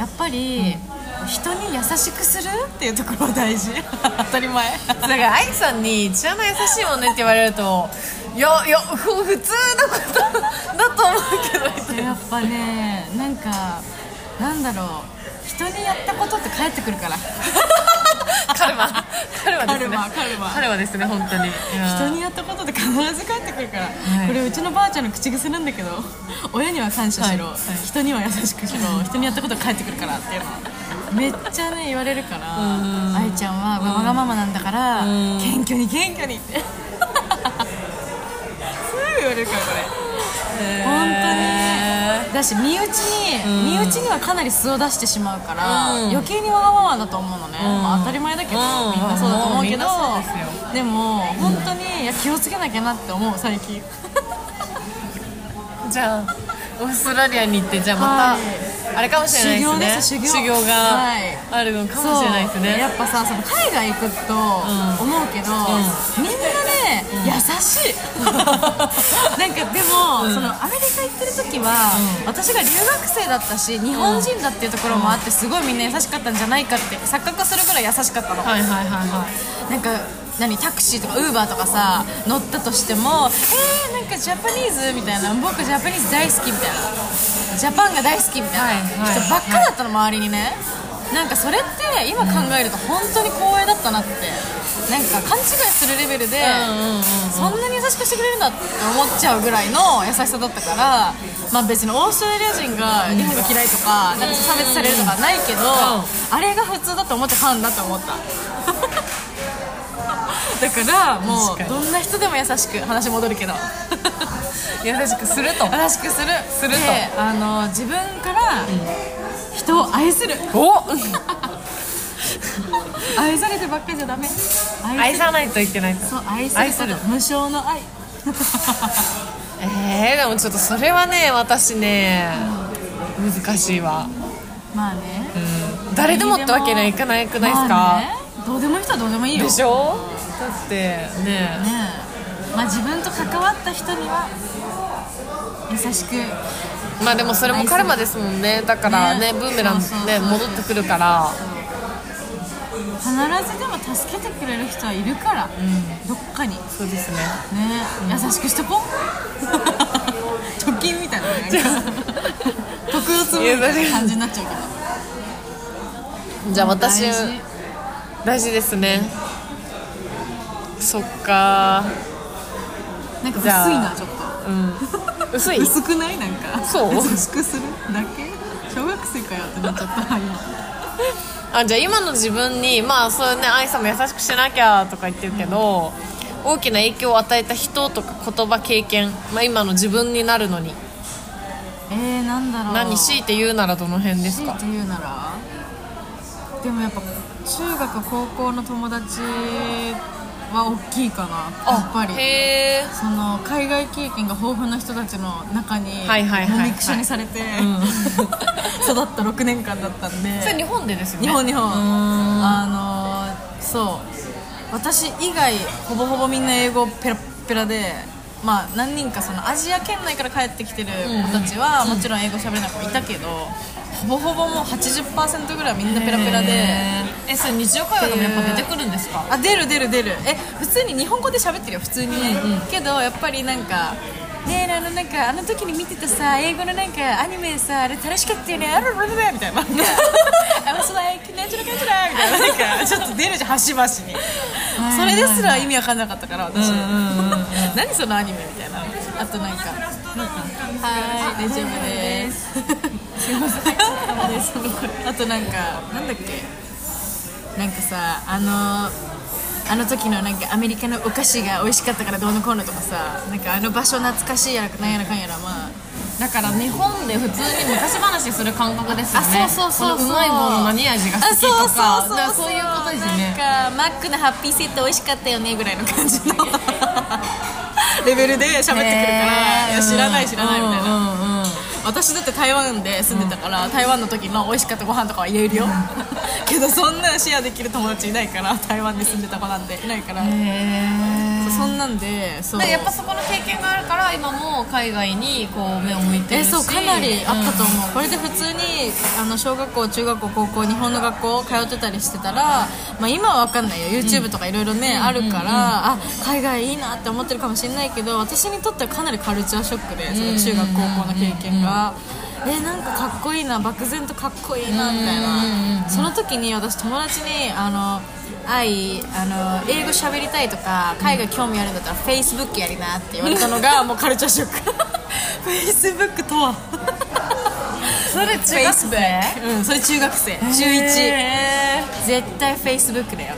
Speaker 2: やっぱり、人に優しくするっていうところは大事。当たり前。
Speaker 1: だから愛さんに「一番優しいもんね」って言われるといやいやふ普通のことだと思うけど
Speaker 2: やっぱねなんかなんだろう。人にやったことって返ってくるから
Speaker 1: カルマカルマですね。
Speaker 2: カルマカルマ
Speaker 1: ですね本当に。
Speaker 2: 人にやったことって必ず返ってくるから、
Speaker 1: い。
Speaker 2: これうちのばあちゃんの口癖なんだけど親には感謝しろ、
Speaker 1: はいはい。
Speaker 2: 人には優しくしろ。人にやったことが返ってくるからっていうのはめっちゃね言われるから愛ちゃんはわがままなんだから
Speaker 1: うん。
Speaker 2: 謙虚に謙虚にって。すぐ言われるからこれ。本当にだし身内に、身内にはかなり素を出してしまうから、
Speaker 1: うん。
Speaker 2: 余計にわがままだと思うのね、
Speaker 1: ん
Speaker 2: まあ、当たり前だけど、
Speaker 1: うん。
Speaker 2: みんなそうだと思うけど、
Speaker 1: で
Speaker 2: も本当にいや気をつけなきゃなって思う最近。
Speaker 1: じゃあオーストラリアに行ってじゃあまた、
Speaker 2: はい
Speaker 1: あれかもしれないですね。
Speaker 2: 修行
Speaker 1: が
Speaker 2: はい。
Speaker 1: あるのかもしれないですね、
Speaker 2: やっぱさその海外行くと思うけど、みんなね、優しい。なんかでも、そのアメリカ行ってる時は、私が留学生だったし日本人だっていうところもあってすごいみんな優しかったんじゃないかって錯覚するぐらい優しかったの、
Speaker 1: はいはいはいはい。
Speaker 2: なんか何タクシーとかウーバーとかさ乗ったとしても「えー、なんかジャパニーズ?」みたいな「僕ジャパニーズ大好き」みたいな「ジャパンが大好き」みたいな人ばっかだったの周りにね。なんかそれって今考えると本当に光栄だったなって。なんか勘違いするレベルで
Speaker 1: うんうんうん
Speaker 2: そんなに優しくしてくれるんだって思っちゃうぐらいの優しさだったからまあ別にオーストラリア人が日本が嫌いとかなんか差別されるとかないけどあれが普通だと思ってファンだと思った。だからもうどんな人でも優しく話戻るけど
Speaker 1: 優しくすると。
Speaker 2: 優しくする。
Speaker 1: すると。
Speaker 2: であの自分から人を愛する。
Speaker 1: お。
Speaker 2: 愛されてばっかりじゃダメ。
Speaker 1: 愛さないといけないと。
Speaker 2: そう愛する
Speaker 1: 愛する。
Speaker 2: 無償の愛。
Speaker 1: えー、でもちょっとそれはね私ね難しいわ。
Speaker 2: まあね。
Speaker 1: 誰でもってわけにはいかないくないですか、
Speaker 2: まあね。どうでもいい人はどうでもいいよ。
Speaker 1: でしょ？だってね。
Speaker 2: ねえまあ自分と関わった人には優しく
Speaker 1: まあでもそれもカルマですもんね。だからね
Speaker 2: ね。
Speaker 1: ブーメランね戻ってくるから。
Speaker 2: 必ずでも助けてくれる人はいるから、どっかに。ね
Speaker 1: そうですね。
Speaker 2: 優しくしとこう。貯金みたいななんか徳を積むみたいな感じになっちゃうけど。
Speaker 1: じゃあ私
Speaker 2: 大事。
Speaker 1: 大事ですね。そっか
Speaker 2: なんか薄いなちょっ
Speaker 1: うん。薄い？
Speaker 2: と薄くない？なんか。
Speaker 1: そう？
Speaker 2: 優しくする？だけ？小学生かよってなっちゃった。今
Speaker 1: あじゃあ今の自分にまあそういうね愛さんも優しくしなきゃとか言ってるけど、大きな影響を与えた人とか言葉経験、まあ、今の自分になるのに。
Speaker 2: えー、なんだろう。
Speaker 1: 何強いて言うならどの辺ですか？
Speaker 2: 強いて言うなら。でもやっぱ中学高校の友達は大きいかなやっぱり。その海外経験が豊富な人たちの中にもみくしゃにされて、育った6年間だったんで。
Speaker 1: それ日本でですよね。
Speaker 2: 日本日本。あのーそう。私以外ほぼほぼみんな英語ペラッペラでまあ何人かそのアジア圏内から帰ってきてる子たちはもちろん英語喋れない子いたけどほぼほぼもう80%ぐらいはみんなペラペラで。
Speaker 1: えそれ日常会話でもやっぱ出てくるんですか？
Speaker 2: あ出る出る出る。え普通に日本語で喋ってるよ普通に。ね、けどやっぱりなんかねえあのなんかあの時に見てたさ英語のなんかアニメさあれ楽しかったよね。あららららみたいな。なんかあのそのなんちゃらかんちゃらみたいな。なんか ちょっと出るじゃん端々に。それですら意味わかんなかったから私。何そのアニメみたいな。あとなんか。はい。大丈夫です すいませんあとなんかなんだっけ？なんかさあのあの時のなんかアメリカのお菓子が美味しかったからどうのこうのとかさなんかあの場所懐かしいやらなんやらかんやらまあ
Speaker 1: だから日本で普通に昔話する感覚ですよね。
Speaker 2: あそうそうそうそう。
Speaker 1: うまいもの何味が好きとか。
Speaker 2: あそうそうそうそう
Speaker 1: いう。ことですよね
Speaker 2: なんかマックのハッピーセット美味しかったよねぐらいの感じの レベルで喋ってくるから、いや知らない知らないみたいな、
Speaker 1: うんうんうん
Speaker 2: 私だって台湾で住んでたから、台湾の時の美味しかったご飯とかは言えるよ。けどそんなシェアできる友達いないから台湾に住んでた子なんていないから、そんなんでそう。
Speaker 1: やっぱそこの経験があるから今も海外にこう目を向いてるし。
Speaker 2: えそうかなりあったと思う、これで普通にあの小学校中学校高校日本の学校通ってたりしてたら、まあ、今は分かんないよ。YouTube とかいろいろね、あるから、あ海外いいなって思ってるかもしれないけど私にとってはかなりカルチャーショックでその中学高校の経験が。えなんかかっこいいな漠然とかっこいいなみたいな。その時に私友達にあの愛あの英語喋りたいとか海外興味あるんだったら Facebook やりなって言われたのがもうカルチャーショック。Facebook とは？
Speaker 1: それ中学生？
Speaker 2: うんそれ中学生。中1
Speaker 1: へ
Speaker 2: 絶対 Facebook だよ。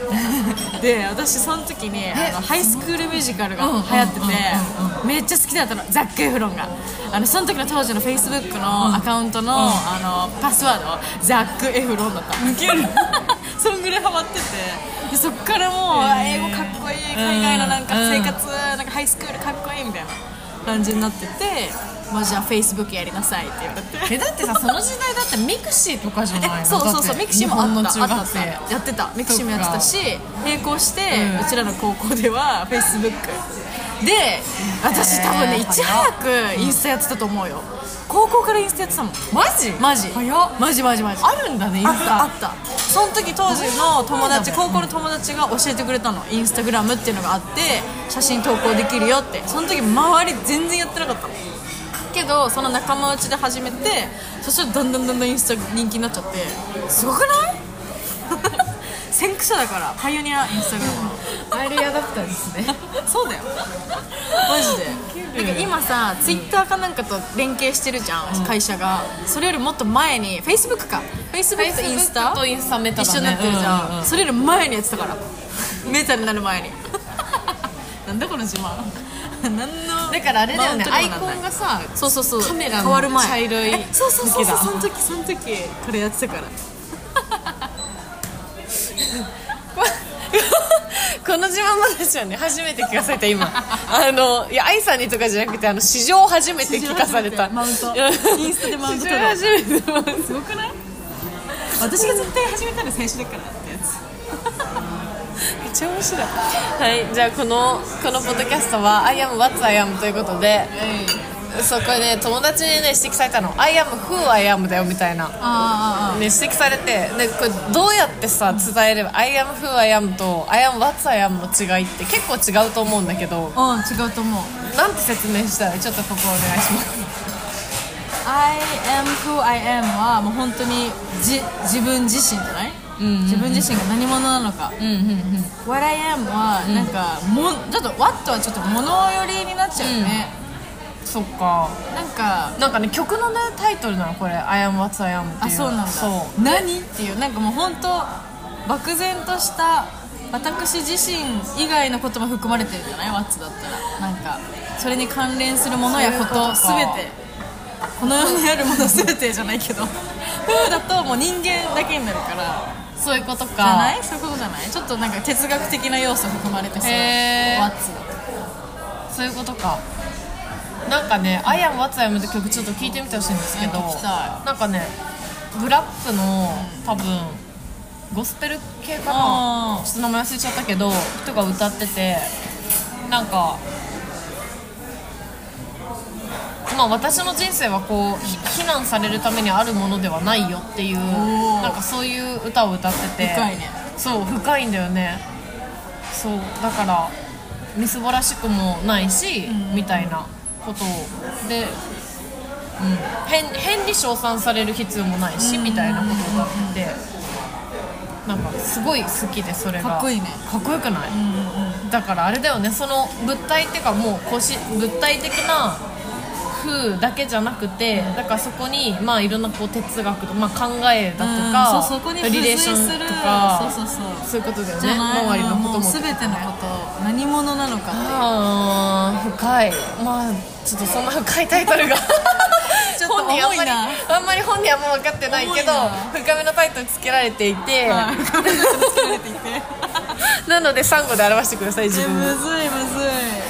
Speaker 2: で私その時にあのハイスクールミュージカルが流行っててめっちゃ好きだったの。ザック・エフロンが。あのその時の当時の Facebook のアカウントの,、あのパスワードザック・エフロンだった。ウケる。そんぐらいハマってて。でそっからもう、英語かっこいい。海外のなんか生活、なんかハイスクールかっこいいみたいな感じになってて、まあ、じゃあ Facebook やりなさいって言われて。
Speaker 1: えだってさその時代だって mixi とかじゃないの？
Speaker 2: そうそうそう mixi もあったあったあった。やってた。 mixi もやってたし並行して、
Speaker 1: う
Speaker 2: うんちらの高校ではフェイスブックで私多分ねいち早くインスタやってたと思うよ高校からインスタやってたもん。
Speaker 1: マジ？
Speaker 2: マジ。
Speaker 1: 早っ。
Speaker 2: マジマジマジ。
Speaker 1: あるんだねイン
Speaker 2: あっ
Speaker 1: スタ。
Speaker 2: たあった。その時当時の友達高校の友達が教えてくれたの。インスタグラムっていうのがあって写真投稿できるよって。その時周り全然やってなかったの。けどその仲間内で始めてそしたらだんだんだんだんインスタ人気になっちゃって。すごくない？先駆者だからパイオニアインスタグラムの
Speaker 1: アイデアだったんですね。
Speaker 2: そうだよ。マジで。なんか今さツイッターかなんかと連携してるじゃん、会社が。それよりもっと前にフェイスブックか。フェイスブックとインスタ？
Speaker 1: とインスタメタだね。
Speaker 2: 一緒になってるじゃん、
Speaker 1: うんうんうん。
Speaker 2: それより前にやってたから。メタになる前に。なんだこの自慢。何の
Speaker 1: だからあれだよねアイコンがさ
Speaker 2: そうそうそう。
Speaker 1: カメラの
Speaker 2: 変わる前。
Speaker 1: 茶色い
Speaker 2: えそうそうそうそうその時その時これやってたから
Speaker 1: この自慢話はね初めて聞かされた今。あのいや愛さんにとかじゃなくてあの史上初めて聞かされた。
Speaker 2: マウントインスタでマウント
Speaker 1: 史
Speaker 2: 取るすごくない私が絶対始めたの最初だからってやつ。
Speaker 1: めっちゃ面白い。はいじゃあこのこのポッドキャストは「I am what I am」ということでそうこれね友達にね指摘されたの「I am who I am」だよみたいな。
Speaker 2: あ
Speaker 1: ね、指摘されて。でこれどうやってさ伝えれば「I am who I am」と「I am what I am」の違いって結構違うと思うんだけど。
Speaker 2: うん違うと思う。
Speaker 1: なんて説明したらちょっとここお願いします。
Speaker 2: I am who I am はもう本当にじ自分自身じゃない、自分自身が何者なのか、
Speaker 1: うんうんうん。
Speaker 2: What I am はなんか、もちょっと What はちょっと物寄りになっちゃうよね、
Speaker 1: そっか。
Speaker 2: なんか
Speaker 1: なんかね曲のねタイトルなのこれ「I am what I am」っていう。
Speaker 2: あそうなんだ。
Speaker 1: そう。
Speaker 2: 何っていう。なんかもう本当漠然とした私自身以外のことも含まれてるんじゃない？ワッツだったら。なんかそれに関連するものやことすべて。この世にあるものすべてじゃないけど。フーだともう人間だけになるから。
Speaker 1: そういうことか。
Speaker 2: じゃない？そういうことじゃない？ちょっとなんか哲学的な要素含まれてそう。ワッツだ
Speaker 1: そういうことかなんかね「I am what I am」って曲ちょっと聞いてみてほしいんですけどなんかねグラップの多分ゴスペル系かな？ちょっと名前忘れちゃったけど人が歌っててなんかまあ私の人生はこうひ非難されるためにあるものではないよっていう
Speaker 2: ー。
Speaker 1: なんかそういう歌を歌ってて。
Speaker 2: 深いね。
Speaker 1: そう深いんだよね。そうだからみすぼらしくもないし、みたいなことで、うん、変変に称賛される必要もないし、みたいなことを歌っててなんかすごい好きでそれが。
Speaker 2: かっこいいね。
Speaker 1: かっこよくない、だからあれだよねその物体っていうかもう腰物体的な風だけじゃなくてだからそこにまあいろんなこう哲学とか、まあ、考えだとか、
Speaker 2: うんそうそこに付
Speaker 1: リレー
Speaker 2: 随する
Speaker 1: ションとか
Speaker 2: そうそうそう。
Speaker 1: そういうことだよね。周りのことも
Speaker 2: 全てのこと何者なのかって
Speaker 1: あー深い。まあちょっとそんな深いタイトルが。
Speaker 2: ちょっと
Speaker 1: 本人あんまり
Speaker 2: 重いな
Speaker 1: あんまり本人はもう分かってないけど深めのタイトルつけられていて、
Speaker 2: はいつけられていて。
Speaker 1: なのでサンゴで表してください自
Speaker 2: え
Speaker 1: 分を。
Speaker 2: むずいむずい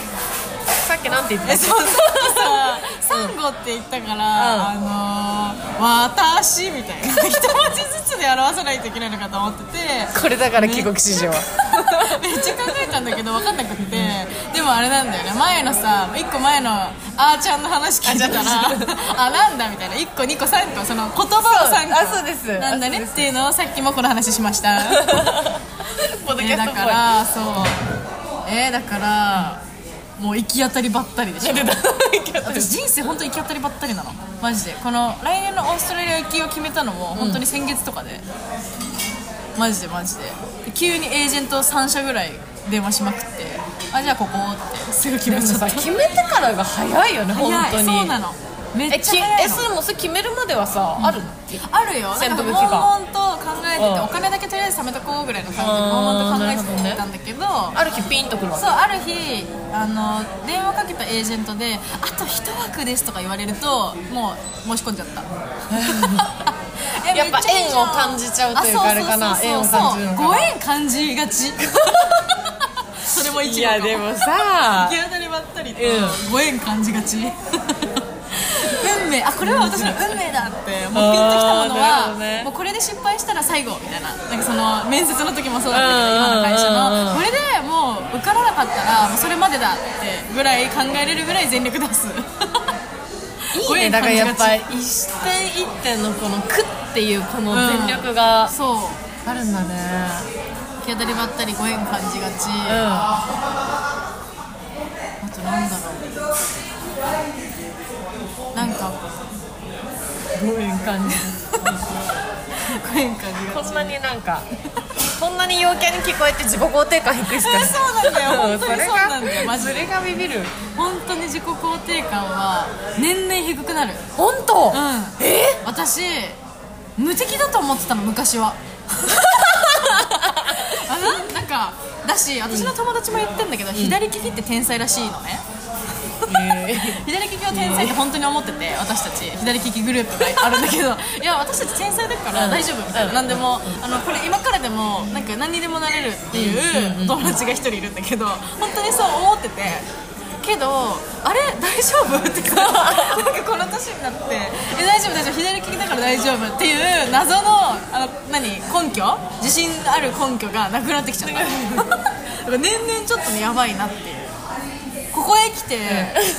Speaker 1: さっきなんて言ってた？
Speaker 2: えそうさっきさサンゴって言ったから、あのー、私みたいな。一文字ずつで表さないといけないのかと思ってて。
Speaker 1: これだから帰国子女。は
Speaker 2: めっちゃ考えたんだけど分かんなくて。でもあれなんだよね。前のさ1個前のあーちゃんの話聞いてたら
Speaker 1: あ
Speaker 2: なんだみたいな。1個2個3個その言葉を3個
Speaker 1: あそうです。
Speaker 2: なんだねっていうのをさっきもこの話しました
Speaker 1: ポッドキャストっぽい
Speaker 2: えーだからそうえー、だからもう行き当たりばったりでしょ。私人生本当行き当たりばったりなの。マジで。この来年のオーストラリア行きを決めたのも本当に先月とかで、マジでマジで。急にエージェント3社ぐらい電話しまくって。あじゃあここって。すぐ決めちゃった。
Speaker 1: さ決めてからが早いよね本当に。
Speaker 2: そうなのめっちゃ
Speaker 1: えそれもそれ決めるまではさ、あるの？
Speaker 2: あるよ。
Speaker 1: 潜
Speaker 2: なんか悶々と考えてて、
Speaker 1: うん。
Speaker 2: お金だけとりあえず貯めとこうぐらいの感じで悶々と考えてたんだけど
Speaker 1: ある日ピンとくるわけ。
Speaker 2: そうある日あの電話かけたエージェントで「あと一枠です」とか言われるともう申し込んじゃった。え
Speaker 1: やっぱ縁を感じちゃうというかあれかな。縁を感じるの
Speaker 2: ご縁感じがち。それも一
Speaker 1: いやでもさ。
Speaker 2: 行き当たりばったりと
Speaker 1: う
Speaker 2: ご縁感じがち運命。あこれは私の運命だってもうピンときたものは
Speaker 1: どね。
Speaker 2: もうこれで失敗したら最後みたいな。なんかその面接の時もそうだったけど
Speaker 1: うん
Speaker 2: 今の会社
Speaker 1: うんうん
Speaker 2: のこれでもう受からなかったらもうそれまでだってぐらい考えれるぐらい全力出す。
Speaker 1: いいねだからやっぱ一点一点のこのクっていうこの全力が
Speaker 2: そう。
Speaker 1: あるんだね。
Speaker 2: 行き当たりばったりご縁感じがち、
Speaker 1: うん。
Speaker 2: あとなんだろうなんか
Speaker 1: ご縁感。じ
Speaker 2: ご縁感じ
Speaker 1: こんなになんかこんなに陽キャに聞こえて自己肯定感低いっすか
Speaker 2: え そうなんだよ。本当にそうなんだよ。マジで
Speaker 1: がビビる。
Speaker 2: 本当に自己肯定感は年々低くなる。
Speaker 1: 本当、
Speaker 2: うん。
Speaker 1: え？
Speaker 2: 私無敵だと思ってたの昔は。あななんかだし私の友達も言ってんだけど、左利きって天才らしいのね。
Speaker 1: え
Speaker 2: 左利きを天才って本当に思ってて私たち。左利きグループがあるんだけど。いや私たち天才だから大丈夫みたいな、
Speaker 1: うん。
Speaker 2: 何でもあのこれ今からでもなんか何にでもなれるっていう友達が一人いるんだけど本当にそう思ってて。けどあれ？大丈夫？ってか なんかこの年になって。え大丈夫？大丈夫？左利きだから大丈夫？っていう謎のあの何？根拠？自信ある根拠がなくなってきちゃった。だから年々ちょっとねやばいなっていうここへ来て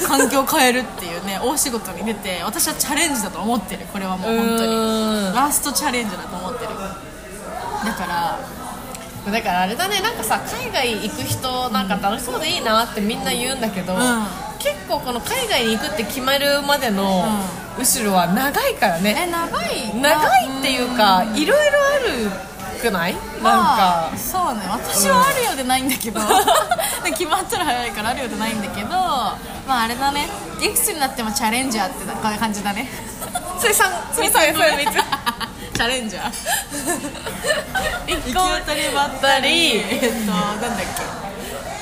Speaker 2: 環境を変えるっていうね大仕事に出て私はチャレンジだと思ってる。これはもう本当に。ラストチャレンジだと思ってる。だから
Speaker 1: だからあれだね。なんかさ海外行く人なんか楽しそうでいいなってみんな言うんだけど、
Speaker 2: ん。
Speaker 1: 結構この海外に行くって決まるまでの後ろは長いからね、
Speaker 2: え長い。
Speaker 1: 長いっていうかいろいろあるくない？なん
Speaker 2: ま
Speaker 1: か。
Speaker 2: あそうね。私はあるようでないんだけど。決まったら早いからあるようでないんだけど。まああれだね。いくつになってもチャレンジャーってこういう感じだね。
Speaker 1: それさんそれさんそれ三つ
Speaker 2: チャレンジャー。
Speaker 1: 一
Speaker 2: 行き当たりばったり。えっとなんだっけ。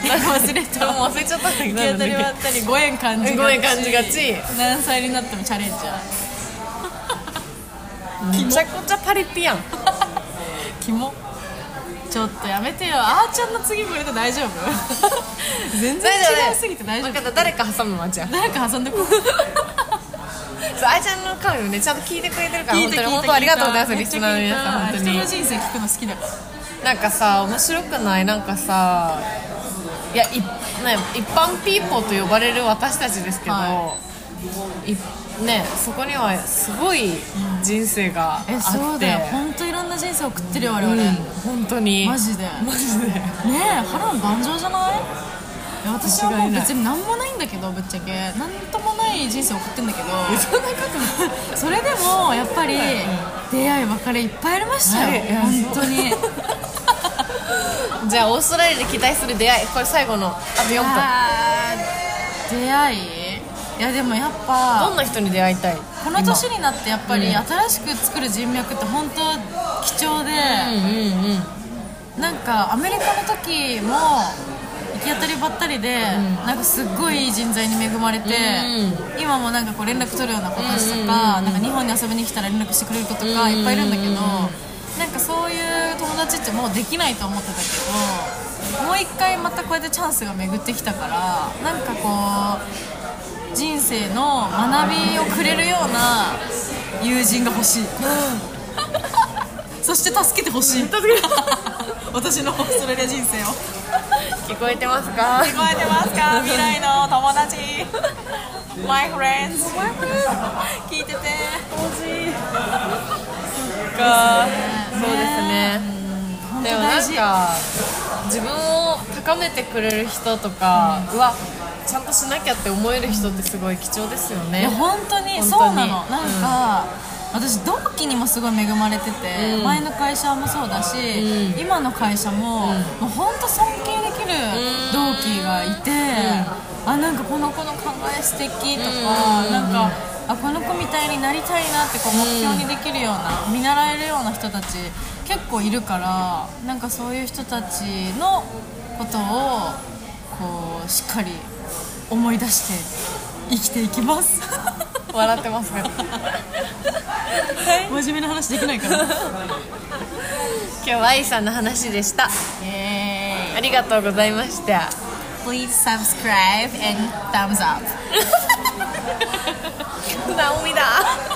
Speaker 2: 忘れた。
Speaker 1: 忘れちゃったんだけど
Speaker 2: 行き当たりばったり。ご縁感じがち。
Speaker 1: ご縁感じがち。
Speaker 2: 何歳になってもチャレンジャー。
Speaker 1: めちゃくちゃパリピやん
Speaker 2: キモちょっとやめてよ。あーちゃんの次これで大丈夫？全然違いすぎて大丈夫。
Speaker 1: 分かった。誰か挟むわじゃあ。
Speaker 2: 誰か挟んでこう。
Speaker 1: そうあいちゃんの回をねちゃんと聞いてくれてるから本当に本当ありがとうございますリスナーの皆さん本当に。
Speaker 2: 人の人生聞くの好きだから。
Speaker 1: なんかさ面白くない？なんかさいやい、ね、一般ピーポーと呼ばれる私たちですけど、
Speaker 2: はい
Speaker 1: ねそこにはすごい人生があって、
Speaker 2: えそうだよ。本当いろんな人生送ってるよ我々、
Speaker 1: うん本当に。
Speaker 2: マジで。
Speaker 1: マジで。
Speaker 2: ねえ波乱万丈じゃない？私はもう別に何もないんだけどぶっちゃけ。何ともない人生送ってんだけど。それでもやっぱり出会い別れいっぱいありましたよ、
Speaker 1: はい。
Speaker 2: 本当に。
Speaker 1: じゃあオーストラリアで期待する出会い。これ最後のあと4分
Speaker 2: あー出会い？いやでもやっぱ
Speaker 1: どんな人に出会いたい？
Speaker 2: この年になってやっぱり
Speaker 1: うん
Speaker 2: 新しく作る人脈って本当貴重で、
Speaker 1: うんうんうん。
Speaker 2: なんかアメリカの時も行き当たりばったりで、なんかすっごいいい人材に恵まれて、今もなんかこう連絡取るような子たちとか,、なんか日本に遊びに来たら連絡してくれる子とかいっぱいいるんだけど、なんかそういう友達ってもうできないと思ってたけどもう一回またこうやってチャンスが巡ってきたからなんかこう人生の学びをくれるような友人が欲しい。そして助けてほしい。私のオーストラリア人生を。
Speaker 1: 聞こえてますか？
Speaker 2: 聞こえてますか？未来の友達。My friends 聞いてて。
Speaker 1: か。そうですねでもなん
Speaker 2: 大事。
Speaker 1: か自分を高めてくれる人とか、うわちゃんとしなきゃって思える人ってすごい貴重ですよ
Speaker 2: い
Speaker 1: ね
Speaker 2: や本当にそうなの。なんか、私同期にもすごい恵まれてて、
Speaker 1: うん。
Speaker 2: 前の会社もそうだし、
Speaker 1: うん。
Speaker 2: 今の会社も、もう本当尊敬できる同期がいて、あなんかこの子の考え素敵とか、
Speaker 1: うん。
Speaker 2: なんかあこの子みたいになりたいなってこう目標にできるような、見習えるような人たち結構いるからなんかそういう人たちのことをこうしっかり思い出して生きていきます。
Speaker 1: 笑ってますね。
Speaker 2: 真面目な話できないから。
Speaker 1: 今日は愛さんの話でした。ありがとうございました。
Speaker 2: Please subscribe and thumbs up
Speaker 1: ナオミだ